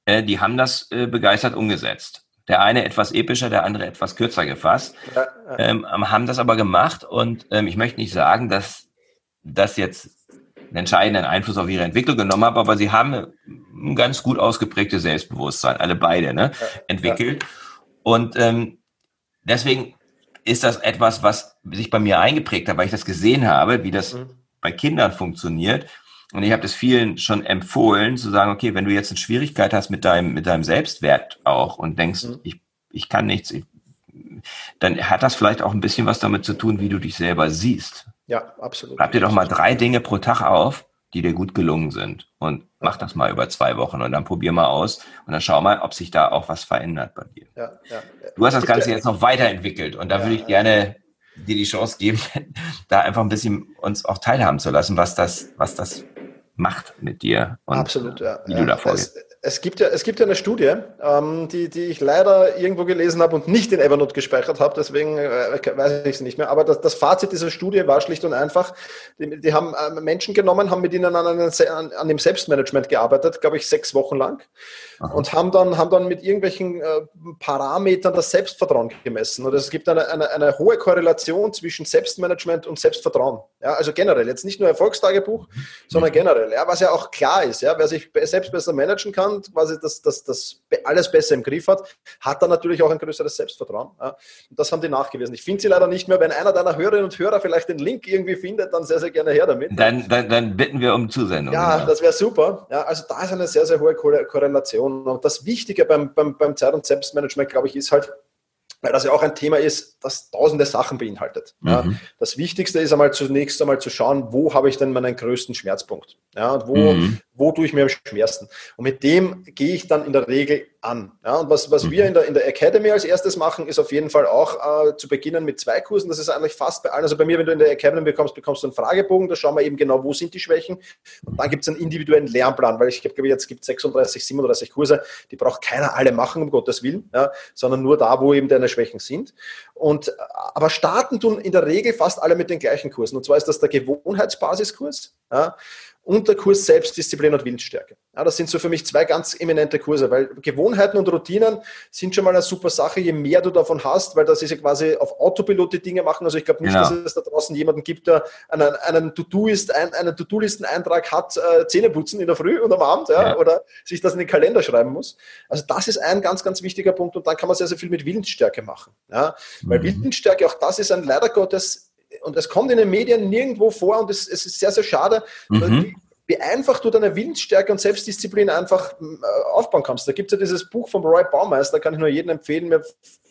äh, die haben das äh, begeistert umgesetzt. Der eine etwas epischer, der andere etwas kürzer gefasst, ja, ja. Ähm, haben das aber gemacht und ähm, ich möchte nicht sagen, dass das jetzt einen entscheidenden Einfluss auf ihre Entwicklung genommen hat, aber sie haben ein ganz gut ausgeprägtes Selbstbewusstsein, alle beide, ne, ja, entwickelt. Und ähm, deswegen ist das etwas, was sich bei mir eingeprägt hat, weil ich das gesehen habe, wie das mhm. bei Kindern funktioniert und ich habe das vielen schon empfohlen, zu sagen, okay, wenn du jetzt eine Schwierigkeit hast mit deinem, mit deinem Selbstwert auch und denkst, mhm. ich, ich kann nichts, ich, dann hat das vielleicht auch ein bisschen was damit zu tun, wie du dich selber siehst. Ja, absolut. Schreib dir doch mal drei Dinge pro Tag auf, die dir gut gelungen sind. Und mach das mal über zwei Wochen und dann probier mal aus und dann schau mal, ob sich da auch was verändert bei dir. Ja, ja. Du hast das Ganze jetzt noch weiterentwickelt und da ja, würde ich gerne dir die Chance geben, da einfach ein bisschen uns auch teilhaben zu lassen, was das, was das macht mit dir und Absolut, ja. wie du da vorgehst. Es, gibt ja, es gibt ja eine Studie, ähm, die, die ich leider irgendwo gelesen habe und nicht in Evernote gespeichert habe, deswegen äh, weiß ich es nicht mehr. Aber das, das Fazit dieser Studie war schlicht und einfach, die, die haben äh, Menschen genommen, haben mit ihnen an, an, an dem Selbstmanagement gearbeitet, glaube ich, sechs Wochen lang Aha. und haben dann, haben dann mit irgendwelchen äh, Parametern das Selbstvertrauen gemessen. Und es gibt eine, eine, eine hohe Korrelation zwischen Selbstmanagement und Selbstvertrauen. Ja, also generell, jetzt nicht nur Erfolgstagebuch, sondern generell. Ja, was ja auch klar ist, ja, wer sich selbst besser managen kann, kann, quasi das, das, das alles besser im Griff hat, hat dann natürlich auch ein größeres Selbstvertrauen. Ja. Und das haben die nachgewiesen. Ich finde sie leider nicht mehr. Wenn einer deiner Hörerinnen und Hörer vielleicht den Link irgendwie findet, dann sehr, sehr gerne her damit. Dann, dann, dann bitten wir um Zusendung. Ja, genau. das wäre super. Ja, also da ist eine sehr, sehr hohe Korrelation. Und das Wichtige beim, beim, beim Zeit- und Selbstmanagement, glaube ich, ist halt, weil das ja auch ein Thema ist, das tausende Sachen beinhaltet. Mhm. Ja, das Wichtigste ist einmal zunächst einmal zu schauen, wo habe ich denn meinen größten Schmerzpunkt? Ja, und wo, mhm. wo tue ich mir am schwersten? Und mit dem gehe ich dann in der Regel an. Ja, und was, was mhm. wir in der, in der Academy als erstes machen, ist auf jeden Fall auch äh, zu beginnen mit zwei Kursen. Das ist eigentlich fast bei allen. Also bei mir, wenn du in der Academy bekommst, bekommst du einen Fragebogen, da schauen wir eben genau, wo sind die Schwächen. Und dann gibt es einen individuellen Lernplan, weil ich glaube, jetzt gibt es 36, 37 Kurse, die braucht keiner alle machen, um Gottes Willen, ja, sondern nur da, wo eben deine Schwächen sind. Und, aber starten tun in der Regel fast alle mit den gleichen Kursen. Und zwar ist das der Gewohnheitsbasiskurs. Ja, und der Kurs Selbstdisziplin und Willensstärke. Ja, das sind so für mich zwei ganz eminente Kurse, weil Gewohnheiten und Routinen sind schon mal eine super Sache, je mehr du davon hast, weil das ist ja quasi auf Autopilot die Dinge machen. Also ich glaube nicht, genau. dass es da draußen jemanden gibt, der einen, einen To-Do-Listen-Eintrag hat, äh, Zähne putzen in der Früh und am Abend, ja, ja, oder sich das in den Kalender schreiben muss. Also das ist ein ganz, ganz wichtiger Punkt und dann kann man sehr, sehr viel mit Willensstärke machen. Ja, weil mhm. Willensstärke, auch das ist ein leider Gottes und es kommt in den Medien nirgendwo vor und es, es ist sehr, sehr schade, mhm. wie einfach du deine Willensstärke und Selbstdisziplin einfach äh, aufbauen kannst. Da gibt es ja dieses Buch von Roy Baumeister, kann ich nur jedem empfehlen. Mir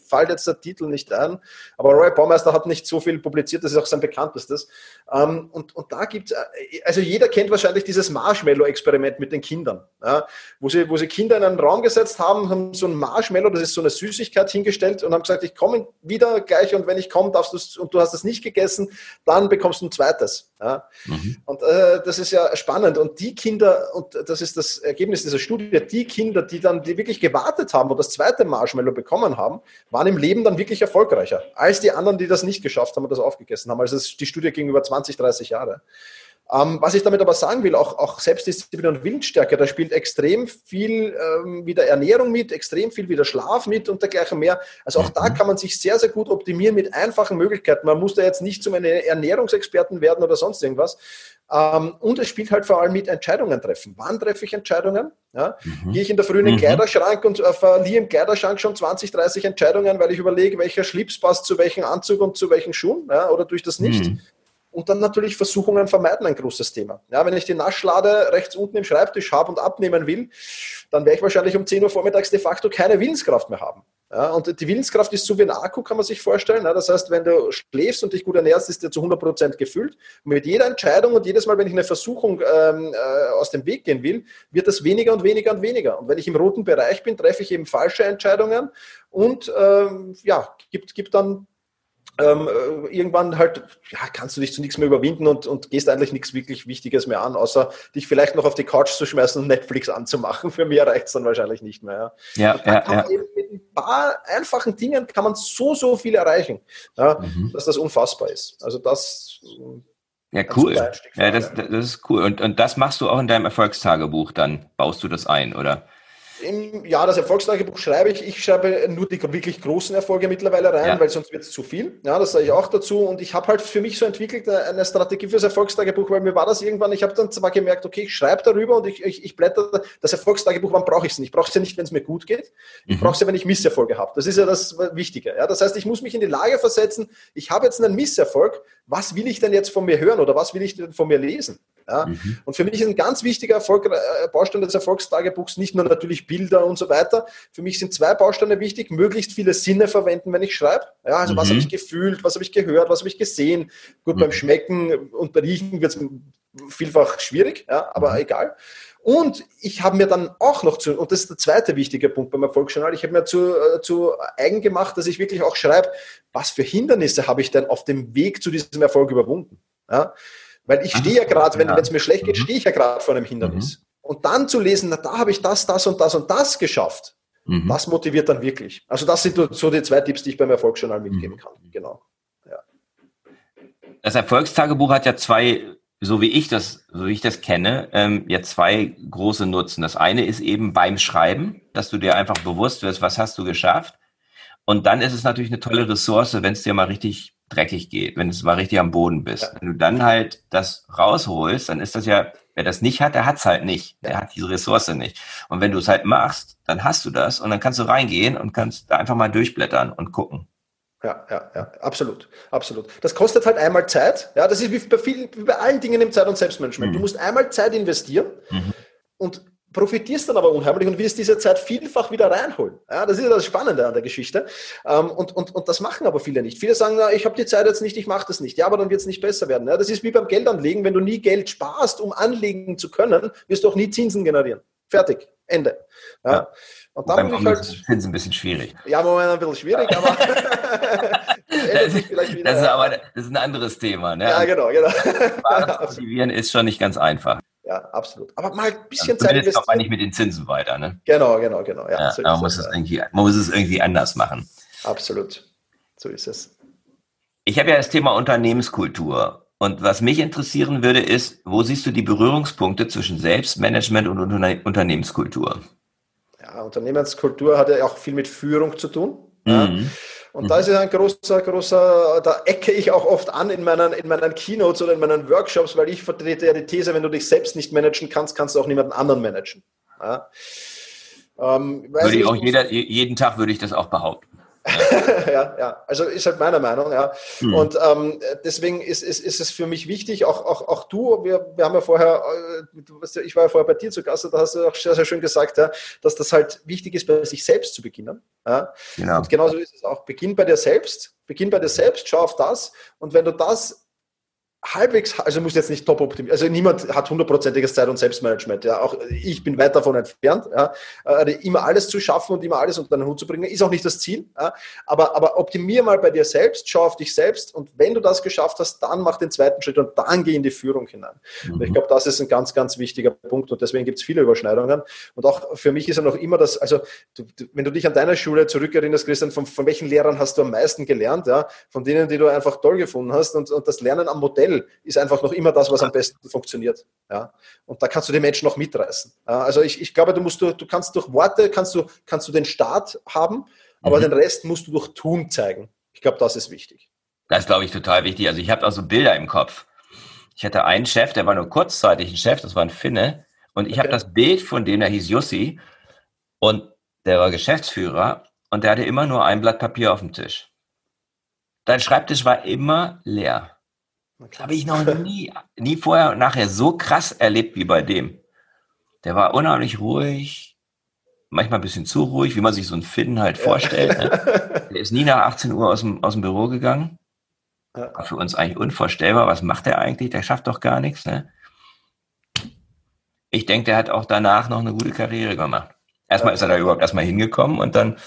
fällt jetzt der Titel nicht ein, aber Roy Baumeister hat nicht so viel publiziert, das ist auch sein bekanntestes. Ähm, und, und da gibt es, äh, also jeder kennt wahrscheinlich dieses Marshmallow-Experiment mit den Kindern, ja, wo, sie, wo sie Kinder in einen Raum gesetzt haben, haben so ein Marshmallow, das ist so eine Süßigkeit hingestellt und haben gesagt, ich komme wieder gleich und wenn ich komme, darfst du und du hast es nicht gegessen, dann bekommst du ein zweites. Ja. Mhm. Und äh, das ist ja spannend. Und die Kinder, und das ist das Ergebnis dieser Studie, die Kinder, die dann die wirklich gewartet haben und das zweite Marshmallow bekommen haben, waren im Leben dann wirklich erfolgreicher als die anderen, die das nicht geschafft haben und das aufgegessen haben. Also die Studie ging über 20, 30 Jahre. Ähm, was ich damit aber sagen will, auch, auch Selbstdisziplin und Willensstärke, da spielt extrem viel ähm, wieder Ernährung mit, extrem viel wieder Schlaf mit und dergleichen mehr. Also auch da mhm. kann man sich sehr, sehr gut optimieren mit einfachen Möglichkeiten. Man muss da jetzt nicht zum Ernährungsexperten werden oder sonst irgendwas. Ähm, und es spielt halt vor allem mit Entscheidungen treffen. Wann treffe ich Entscheidungen? Ja? Mhm. Gehe ich in der Früh in den mhm. Kleiderschrank und äh, verliere im Kleiderschrank schon 20, 30 Entscheidungen, weil ich überlege, welcher Schlips passt zu welchem Anzug und zu welchen Schuhen ja? oder durch das nicht. Mhm. Und dann natürlich Versuchungen vermeiden ein großes Thema. Ja, wenn ich die Naschlade rechts unten im Schreibtisch habe und abnehmen will, dann werde ich wahrscheinlich um 10 Uhr vormittags de facto keine Willenskraft mehr haben. Ja, und die Willenskraft ist so wie ein Akku, kann man sich vorstellen. Ja, das heißt, wenn du schläfst und dich gut ernährst, ist der zu 100 Prozent gefüllt. Und mit jeder Entscheidung und jedes Mal, wenn ich eine Versuchung ähm, äh, aus dem Weg gehen will, wird das weniger und weniger und weniger. Und wenn ich im roten Bereich bin, treffe ich eben falsche Entscheidungen und ähm, ja, gibt, gibt dann ähm, äh, irgendwann halt, ja, kannst du dich zu nichts mehr überwinden und, und gehst eigentlich nichts wirklich Wichtiges mehr an, außer dich vielleicht noch auf die Couch zu schmeißen und Netflix anzumachen. Für mehr reicht es dann wahrscheinlich nicht mehr. Ja, ja, ja, ja. mit ein paar einfachen Dingen kann man so, so viel erreichen, ja, mhm. dass das unfassbar ist. Also das ja, cool. Ja, das, das ist cool. Und, und das machst du auch in deinem Erfolgstagebuch dann? Baust du das ein, oder? Im, ja, das Erfolgstagebuch schreibe ich. Ich schreibe nur die wirklich großen Erfolge mittlerweile rein, ja. weil sonst wird es zu viel. Ja, das sage ich auch dazu. Und ich habe halt für mich so entwickelt äh, eine Strategie fürs Erfolgstagebuch, weil mir war das irgendwann, ich habe dann zwar gemerkt, okay, ich schreibe darüber und ich, ich, ich blätter das Erfolgstagebuch, wann brauche ich es nicht? Ich brauche es ja nicht, wenn es mir gut geht. Ich mhm. brauche es ja, wenn ich Misserfolge habe. Das ist ja das Wichtige. Ja, das heißt, ich muss mich in die Lage versetzen, ich habe jetzt einen Misserfolg, was will ich denn jetzt von mir hören oder was will ich denn von mir lesen? Ja? Mhm. Und für mich ist ein ganz wichtiger Erfolg, äh, Baustein des Erfolgstagebuchs nicht nur natürlich Bilder und so weiter. Für mich sind zwei Bausteine wichtig, möglichst viele Sinne verwenden, wenn ich schreibe. Ja, also mhm. was habe ich gefühlt, was habe ich gehört, was habe ich gesehen. Gut, mhm. beim Schmecken und bei Riechen wird es vielfach schwierig, ja, aber mhm. egal. Und ich habe mir dann auch noch zu, und das ist der zweite wichtige Punkt beim Erfolgsjournal, ich habe mir zu, äh, zu eigen gemacht, dass ich wirklich auch schreibe, was für Hindernisse habe ich denn auf dem Weg zu diesem Erfolg überwunden. Ja? Weil ich stehe ja gerade, wenn es mir schlecht geht, mhm. stehe ich ja gerade vor einem Hindernis. Mhm. Und dann zu lesen, na, da habe ich das, das und das und das geschafft, mhm. das motiviert dann wirklich. Also das sind so die zwei Tipps, die ich beim Erfolgsjournal mitgeben mhm. kann. Genau. Ja. Das Erfolgstagebuch hat ja zwei, so wie ich das, so wie ich das kenne, ähm, ja zwei große Nutzen. Das eine ist eben beim Schreiben, dass du dir einfach bewusst wirst, was hast du geschafft. Und dann ist es natürlich eine tolle Ressource, wenn es dir mal richtig dreckig geht, wenn du mal richtig am Boden bist. Ja. Wenn du dann halt das rausholst, dann ist das ja Wer das nicht hat, der hat's halt nicht. Der hat diese Ressource nicht. Und wenn du es halt machst, dann hast du das und dann kannst du reingehen und kannst da einfach mal durchblättern und gucken. Ja, ja, ja, absolut, absolut. Das kostet halt einmal Zeit. Ja, das ist wie bei vielen, wie bei allen Dingen im Zeit- und Selbstmanagement. Mhm. Du musst einmal Zeit investieren mhm. und profitierst dann aber unheimlich und wirst diese Zeit vielfach wieder reinholen. Ja, das ist ja das Spannende an der Geschichte. Ähm, und, und, und das machen aber viele nicht. Viele sagen, na, ich habe die Zeit jetzt nicht, ich mache das nicht. Ja, aber dann wird es nicht besser werden. Ja, das ist wie beim Geldanlegen. Wenn du nie Geld sparst, um anlegen zu können, wirst du auch nie Zinsen generieren. Fertig. Ende. Ja. ja. Und da muss ich halt. Es ein bisschen schwierig. Ja, Moment, ein bisschen schwierig, aber. das, ist, das, ist aber das ist ein anderes Thema. Ne? Ja, genau, genau. Motivieren ist schon nicht ganz einfach. Ja, absolut. Aber mal ein bisschen also, Zeit investieren. man nicht mit den Zinsen weiter, ne? Genau, genau, genau. Ja, ja so man, muss es irgendwie, man muss es irgendwie anders machen. Absolut. So ist es. Ich habe ja das Thema Unternehmenskultur. Und was mich interessieren würde, ist, wo siehst du die Berührungspunkte zwischen Selbstmanagement und Unternehmenskultur? Ja, Unternehmenskultur hat ja auch viel mit Führung zu tun. Mhm. Ja. Und mhm. da ist es ein großer, großer, da ecke ich auch oft an in meinen, in meinen Keynotes oder in meinen Workshops, weil ich vertrete ja die These, wenn du dich selbst nicht managen kannst, kannst du auch niemanden anderen managen. Ja. Ähm, würde ich auch jeder, jeden Tag würde ich das auch behaupten. ja, ja, also ist halt meine Meinung, ja. Mhm. Und ähm, deswegen ist, ist, ist es für mich wichtig, auch, auch, auch du, wir, wir haben ja vorher, äh, ich war ja vorher bei dir zu Gast, da hast du auch sehr, sehr schön gesagt, ja, dass das halt wichtig ist, bei sich selbst zu beginnen. Ja. Genau. Und genauso ist es auch. Beginn bei dir selbst, beginn bei dir selbst, schau auf das und wenn du das halbwegs, also muss jetzt nicht top optimieren, also niemand hat hundertprozentiges Zeit- und Selbstmanagement, ja, auch ich bin weit davon entfernt, ja, äh, immer alles zu schaffen und immer alles unter einen Hut zu bringen, ist auch nicht das Ziel, ja, aber, aber optimier mal bei dir selbst, schau auf dich selbst und wenn du das geschafft hast, dann mach den zweiten Schritt und dann geh in die Führung hinein. Mhm. Ich glaube, das ist ein ganz, ganz wichtiger Punkt und deswegen gibt es viele Überschneidungen. Und auch für mich ist ja noch immer das, also du, du, wenn du dich an deiner Schule zurückerinnerst, Christian, von, von welchen Lehrern hast du am meisten gelernt, ja, von denen, die du einfach toll gefunden hast und, und das Lernen am Modell Modell ist einfach noch immer das, was am besten funktioniert. Ja? Und da kannst du die Menschen noch mitreißen. Also ich, ich glaube, du musst du, du kannst durch Worte kannst du, kannst du den Start haben, aber mhm. den Rest musst du durch Tun zeigen. Ich glaube, das ist wichtig. Das ist, glaube ich, total wichtig. Also ich habe auch so Bilder im Kopf. Ich hatte einen Chef, der war nur kurzzeitig ein Chef, das war ein Finne. Und ich okay. habe das Bild von dem, der hieß Jussi. Und der war Geschäftsführer und der hatte immer nur ein Blatt Papier auf dem Tisch. Dein Schreibtisch war immer leer. Habe ich noch nie, nie vorher und nachher so krass erlebt wie bei dem. Der war unheimlich ruhig, manchmal ein bisschen zu ruhig, wie man sich so einen Finn halt vorstellt. Ne? Der ist nie nach 18 Uhr aus dem, aus dem Büro gegangen. War für uns eigentlich unvorstellbar. Was macht der eigentlich? Der schafft doch gar nichts. Ne? Ich denke, der hat auch danach noch eine gute Karriere gemacht. Erstmal ist er da überhaupt erstmal hingekommen und dann,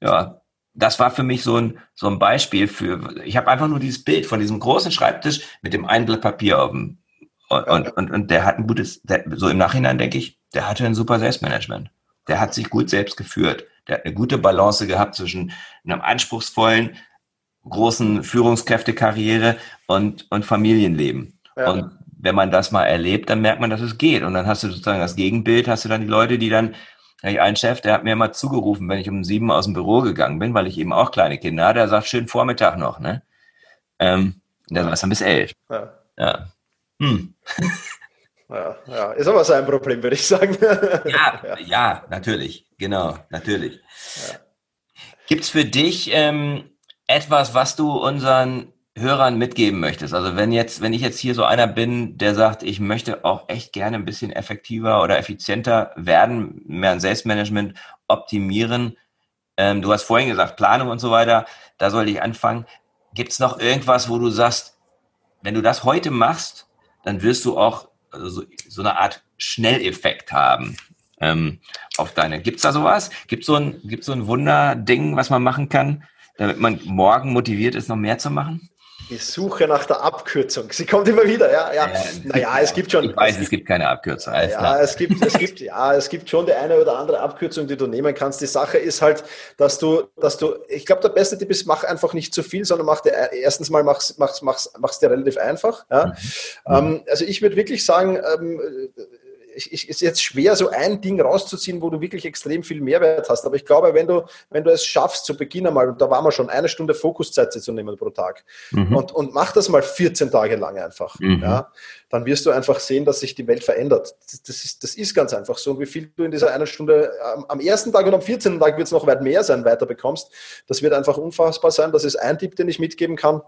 ja, das war für mich so ein, so ein Beispiel für, ich habe einfach nur dieses Bild von diesem großen Schreibtisch mit dem einen Blatt Papier auf dem, und, und, und der hat ein gutes, der, so im Nachhinein denke ich, der hatte ein super Selbstmanagement. Der hat sich gut selbst geführt. Der hat eine gute Balance gehabt zwischen einem anspruchsvollen, großen Führungskräftekarriere und, und Familienleben. Ja. Und wenn man das mal erlebt, dann merkt man, dass es geht. Und dann hast du sozusagen das Gegenbild, hast du dann die Leute, die dann ein Chef, der hat mir mal zugerufen, wenn ich um sieben aus dem Büro gegangen bin, weil ich eben auch kleine Kinder hatte, der sagt, schönen Vormittag noch, ne? Ähm, der saß dann bis elf. Ja. Ja. Hm. Ja, ja, ist aber sein Problem, würde ich sagen. Ja, ja, ja natürlich, genau, natürlich. Ja. Gibt es für dich ähm, etwas, was du unseren Hörern mitgeben möchtest? Also wenn jetzt, wenn ich jetzt hier so einer bin, der sagt, ich möchte auch echt gerne ein bisschen effektiver oder effizienter werden, mehr ein Selbstmanagement optimieren. Ähm, du hast vorhin gesagt, Planung und so weiter, da sollte ich anfangen. Gibt es noch irgendwas, wo du sagst, wenn du das heute machst, dann wirst du auch also so, so eine Art Schnelleffekt haben ähm, auf deine. Gibt es da sowas? Gibt so ein, gibt's so ein Wunderding, was man machen kann, damit man morgen motiviert ist, noch mehr zu machen? Die Suche nach der Abkürzung. Sie kommt immer wieder, ja. ja. ja naja, es gibt schon. Ich weiß, es gibt keine Abkürzung. ja, klar. es gibt, es gibt, ja, es gibt schon die eine oder andere Abkürzung, die du nehmen kannst. Die Sache ist halt, dass du, dass du, ich glaube, der beste Tipp ist, mach einfach nicht zu viel, sondern mach dir, erstens mal mach's, mach's, mach's, mach's dir relativ einfach. Ja. Mhm. Ähm, also ich würde wirklich sagen, ähm, ich, ist jetzt schwer, so ein Ding rauszuziehen, wo du wirklich extrem viel Mehrwert hast. Aber ich glaube, wenn du, wenn du es schaffst, zu Beginn einmal, und da waren wir schon, eine Stunde Fokuszeit zu nehmen pro Tag mhm. und, und mach das mal 14 Tage lang einfach, mhm. ja, dann wirst du einfach sehen, dass sich die Welt verändert. Das, das, ist, das ist ganz einfach so. Und wie viel du in dieser einen Stunde am, am ersten Tag und am 14. Tag wird es noch weit mehr sein, weiter bekommst, das wird einfach unfassbar sein. Das ist ein Tipp, den ich mitgeben kann.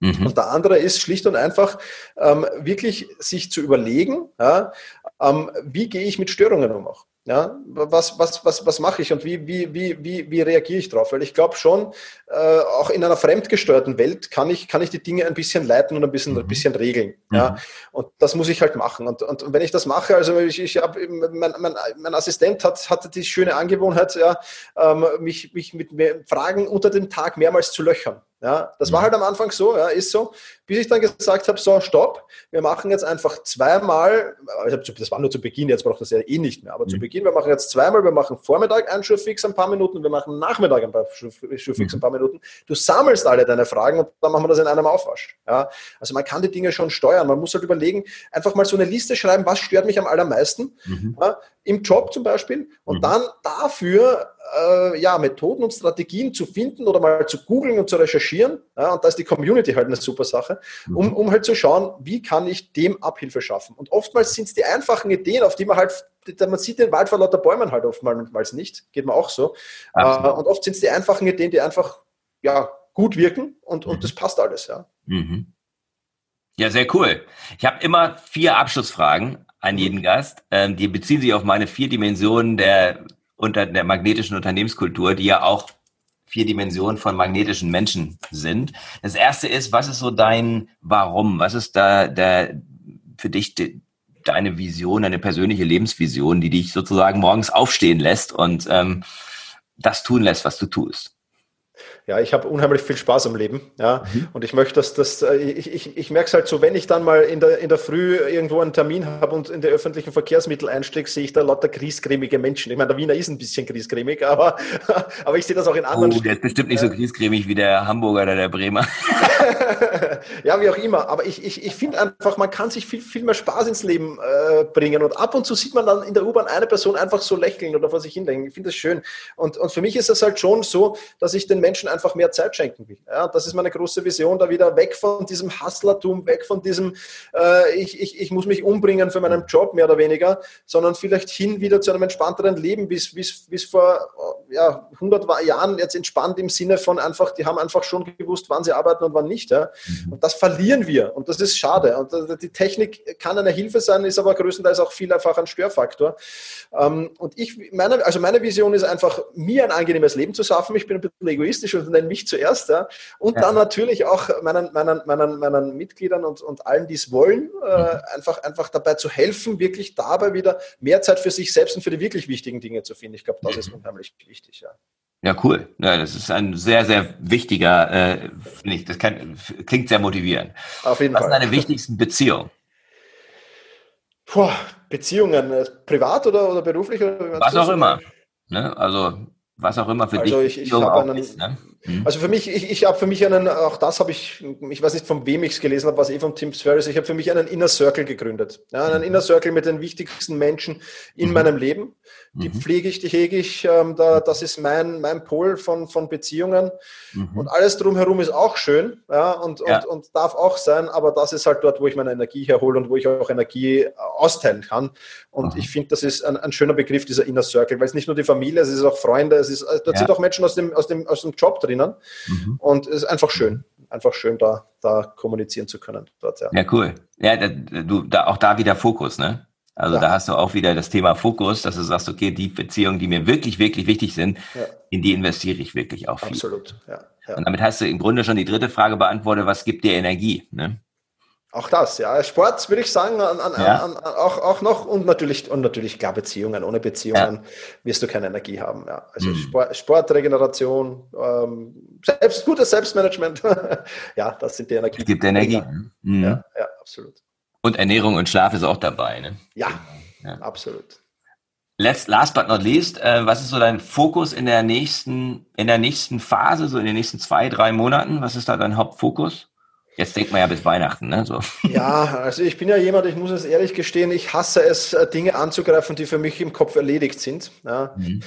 Mhm. Und der andere ist schlicht und einfach ähm, wirklich sich zu überlegen, ja, ähm, wie gehe ich mit Störungen um auch. Ja, was, was, was, was mache ich und wie, wie, wie, wie, wie reagiere ich darauf? Weil ich glaube schon, äh, auch in einer fremdgesteuerten Welt kann ich, kann ich die Dinge ein bisschen leiten und ein bisschen, mhm. ein bisschen regeln. Mhm. Ja? Und das muss ich halt machen. Und, und, und wenn ich das mache, also ich, ich hab, mein, mein, mein Assistent hat, hatte die schöne Angewohnheit, ja, ähm, mich, mich mit Fragen unter dem Tag mehrmals zu löchern. Ja, das war mhm. halt am Anfang so, ja, ist so, bis ich dann gesagt habe, so, stopp, wir machen jetzt einfach zweimal, also das war nur zu Beginn, jetzt braucht das ja eh nicht mehr, aber mhm. zu Beginn, wir machen jetzt zweimal, wir machen Vormittag einen Schurfix ein paar Minuten, wir machen Nachmittag ein paar Schurfix mhm. ein paar Minuten. Du sammelst alle deine Fragen und dann machen wir das in einem Aufwasch. Ja, also man kann die Dinge schon steuern, man muss halt überlegen, einfach mal so eine Liste schreiben, was stört mich am allermeisten, mhm. ja, im Job zum Beispiel, und mhm. dann dafür äh, ja, Methoden und Strategien zu finden oder mal zu googeln und zu recherchieren. Ja, und da ist die Community halt eine super Sache, um, mhm. um halt zu schauen, wie kann ich dem Abhilfe schaffen. Und oftmals sind es die einfachen Ideen, auf die man halt, man sieht den Wald vor lauter Bäumen halt oftmals nicht, geht mir auch so. Äh, und oft sind es die einfachen Ideen, die einfach ja, gut wirken und, und mhm. das passt alles. Ja. Mhm. Ja, sehr cool. Ich habe immer vier Abschlussfragen an mhm. jeden Gast. Ähm, die beziehen sich auf meine vier Dimensionen der unter der magnetischen Unternehmenskultur, die ja auch vier Dimensionen von magnetischen Menschen sind. Das erste ist, was ist so dein Warum? Was ist da der, für dich de, deine Vision, deine persönliche Lebensvision, die dich sozusagen morgens aufstehen lässt und ähm, das tun lässt, was du tust? Ja, ich habe unheimlich viel Spaß am Leben. Ja. Mhm. Und ich möchte, dass das, äh, ich, ich, ich merke es halt so, wenn ich dann mal in der, in der Früh irgendwo einen Termin habe und in die öffentlichen Verkehrsmittel einsteige, sehe ich da lauter griesgrämige Menschen. Ich meine, der Wiener ist ein bisschen griesgrämig, aber, aber ich sehe das auch in anderen Oh, der ist bestimmt nicht so griesgrämig wie der Hamburger oder der Bremer. ja, wie auch immer. Aber ich, ich, ich finde einfach, man kann sich viel, viel mehr Spaß ins Leben äh, bringen. Und ab und zu sieht man dann in der U-Bahn eine Person einfach so lächeln oder vor sich hindenken. Ich finde das schön. Und, und für mich ist es halt schon so, dass ich den Menschen einfach mehr Zeit schenken will. Ja, das ist meine große Vision, da wieder weg von diesem Hustlertum, weg von diesem, äh, ich, ich, ich muss mich umbringen für meinen Job mehr oder weniger, sondern vielleicht hin wieder zu einem entspannteren Leben, wie es vor ja, 100 Jahren jetzt entspannt im Sinne von einfach, die haben einfach schon gewusst, wann sie arbeiten und wann nicht. Ja. Mhm. Und das verlieren wir und das ist schade. Und äh, die Technik kann eine Hilfe sein, ist aber größtenteils auch viel einfach ein Störfaktor. Ähm, und ich, meine, also meine Vision ist einfach, mir ein angenehmes Leben zu schaffen. Ich bin ein bisschen egoistisch und nenne mich zuerst. Ja. Und ja. dann natürlich auch meinen, meinen, meinen, meinen Mitgliedern und, und allen, die es wollen, äh, mhm. einfach, einfach dabei zu helfen, wirklich dabei wieder mehr Zeit für sich selbst und für die wirklich wichtigen Dinge zu finden. Ich glaube, das ist unheimlich wichtig. Ja. Ja, cool. Ja, das ist ein sehr, sehr wichtiger, äh, finde ich, das kann, klingt sehr motivierend. Auf jeden Was Fall. Was sind deine wichtigsten Beziehungen? Puh, Beziehungen, äh, privat oder, oder beruflich? Oder was auch immer. Ne? Also, was auch immer für also dich ich, ich einen, ist. Ne? Mhm. Also für mich, ich, ich habe für mich einen, auch das habe ich, ich weiß nicht von wem ich es gelesen habe, was eh von Tim Ferriss, ich habe für mich einen Inner Circle gegründet. Ja, einen. Inner Circle mit den wichtigsten Menschen in mhm. meinem Leben. Die mhm. pflege ich, die hege ich, ähm, da, das ist mein, mein Pol von, von Beziehungen. Mhm. Und alles drumherum ist auch schön ja, und, ja. Und, und darf auch sein, aber das ist halt dort, wo ich meine Energie herhole und wo ich auch Energie äh, austeilen kann. Und ich finde, das ist ein, ein, schöner Begriff, dieser Inner Circle, weil es nicht nur die Familie, es ist auch Freunde, es ist, äh, dort ja. sind auch Menschen aus dem, aus dem, aus dem Job drinnen. Mhm. Und es ist einfach schön einfach schön, da, da kommunizieren zu können. Dort, ja. ja, cool. Ja, da, du, da, auch da wieder Fokus, ne? Also ja. da hast du auch wieder das Thema Fokus, dass du sagst, okay, die Beziehungen, die mir wirklich, wirklich wichtig sind, ja. in die investiere ich wirklich auch viel. Absolut, ja, ja. Und damit hast du im Grunde schon die dritte Frage beantwortet, was gibt dir Energie? Ne? Auch das, ja. Sport würde ich sagen, an, an, ja. an, auch, auch noch und natürlich, und natürlich klar Beziehungen. Ohne Beziehungen ja. wirst du keine Energie haben. Ja. Also mhm. Sport, Sportregeneration, ähm, selbst, gutes Selbstmanagement. ja, das sind die Energie. Es gibt Energie. Mhm. Ja, ja, absolut. Und Ernährung und Schlaf ist auch dabei, ne? Ja, ja. absolut. Last, last but not least, äh, was ist so dein Fokus in der nächsten, in der nächsten Phase, so in den nächsten zwei, drei Monaten? Was ist da dein Hauptfokus? Jetzt denkt man ja bis Weihnachten, ne? So. Ja, also ich bin ja jemand, ich muss es ehrlich gestehen, ich hasse es, äh, Dinge anzugreifen, die für mich im Kopf erledigt sind. Ja. Mhm.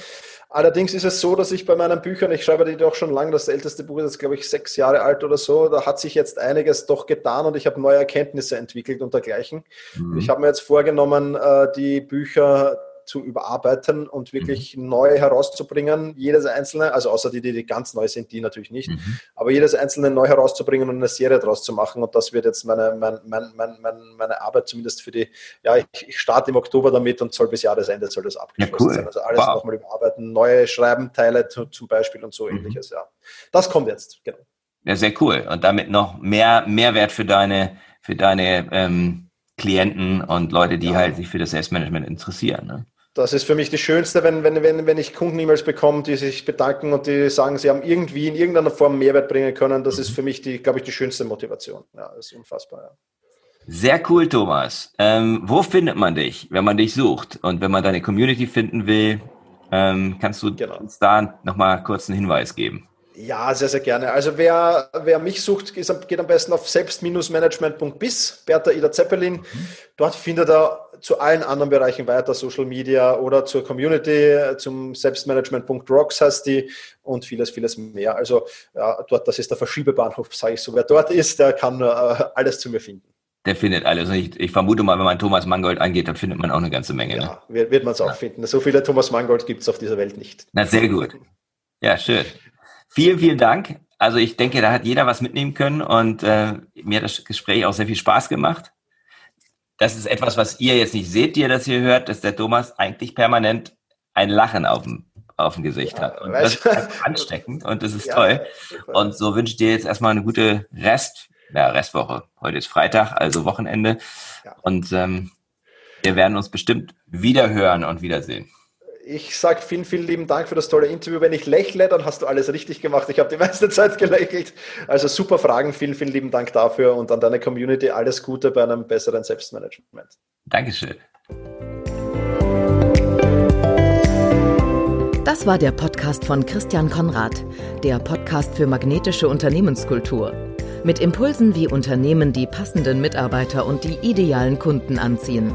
Allerdings ist es so, dass ich bei meinen Büchern, ich schreibe die doch schon lange, das älteste Buch ist jetzt, glaube ich, sechs Jahre alt oder so, da hat sich jetzt einiges doch getan und ich habe neue Erkenntnisse entwickelt und dergleichen. Mhm. Ich habe mir jetzt vorgenommen, äh, die Bücher zu überarbeiten und wirklich mhm. neu herauszubringen, jedes einzelne, also außer die, die ganz neu sind, die natürlich nicht, mhm. aber jedes einzelne neu herauszubringen und eine Serie daraus zu machen. Und das wird jetzt meine, mein, mein, mein, meine Arbeit zumindest für die, ja, ich, ich, starte im Oktober damit und soll bis Jahresende soll das abgeschlossen ja, cool. sein. Also alles wow. nochmal überarbeiten, neue Schreiben, Teile zum Beispiel und so mhm. ähnliches, ja. Das kommt jetzt, genau. Ja, sehr cool. Und damit noch mehr Mehrwert für deine, für deine ähm, Klienten und Leute, die ja. halt sich für das Selbstmanagement interessieren. Ne? Das ist für mich das Schönste, wenn, wenn, wenn, wenn ich Kunden-E-Mails bekomme, die sich bedanken und die sagen, sie haben irgendwie in irgendeiner Form Mehrwert bringen können. Das ist für mich, die, glaube ich, die schönste Motivation. Ja, das ist unfassbar. Ja. Sehr cool, Thomas. Ähm, wo findet man dich, wenn man dich sucht? Und wenn man deine Community finden will, ähm, kannst du genau. uns da nochmal kurz einen Hinweis geben? Ja, sehr, sehr gerne. Also wer, wer mich sucht, geht am besten auf selbst-management.bis, Bertha Ida Zeppelin. Mhm. Dort findet er zu allen anderen Bereichen weiter, Social Media oder zur Community, zum Selbstmanagement.rocks heißt die und vieles, vieles mehr. Also ja, dort, das ist der Verschiebebahnhof, sage ich so. Wer dort ist, der kann äh, alles zu mir finden. Der findet alles. Ich, ich, vermute mal, wenn man Thomas Mangold angeht, dann findet man auch eine ganze Menge. Ne? Ja, wird, wird man es auch ja. finden. So viele Thomas Mangold gibt es auf dieser Welt nicht. Na, sehr gut. Ja, schön. Vielen, vielen Dank. Also ich denke, da hat jeder was mitnehmen können und äh, mir hat das Gespräch auch sehr viel Spaß gemacht das ist etwas, was ihr jetzt nicht seht, ihr das hier hört, dass der Thomas eigentlich permanent ein Lachen auf dem, auf dem Gesicht ja, hat. Und das ist ansteckend und das ist ja, toll. Und so wünsche ich dir jetzt erstmal eine gute Rest, ja, Restwoche. Heute ist Freitag, also Wochenende. Ja. Und ähm, wir werden uns bestimmt wieder hören und wiedersehen ich sage vielen, vielen lieben Dank für das tolle Interview. Wenn ich lächle, dann hast du alles richtig gemacht. Ich habe die meiste Zeit gelächelt. Also super Fragen. Vielen, vielen lieben Dank dafür und an deine Community alles Gute bei einem besseren Selbstmanagement. Dankeschön. Das war der Podcast von Christian Konrad, der Podcast für magnetische Unternehmenskultur. Mit Impulsen, wie Unternehmen die passenden Mitarbeiter und die idealen Kunden anziehen.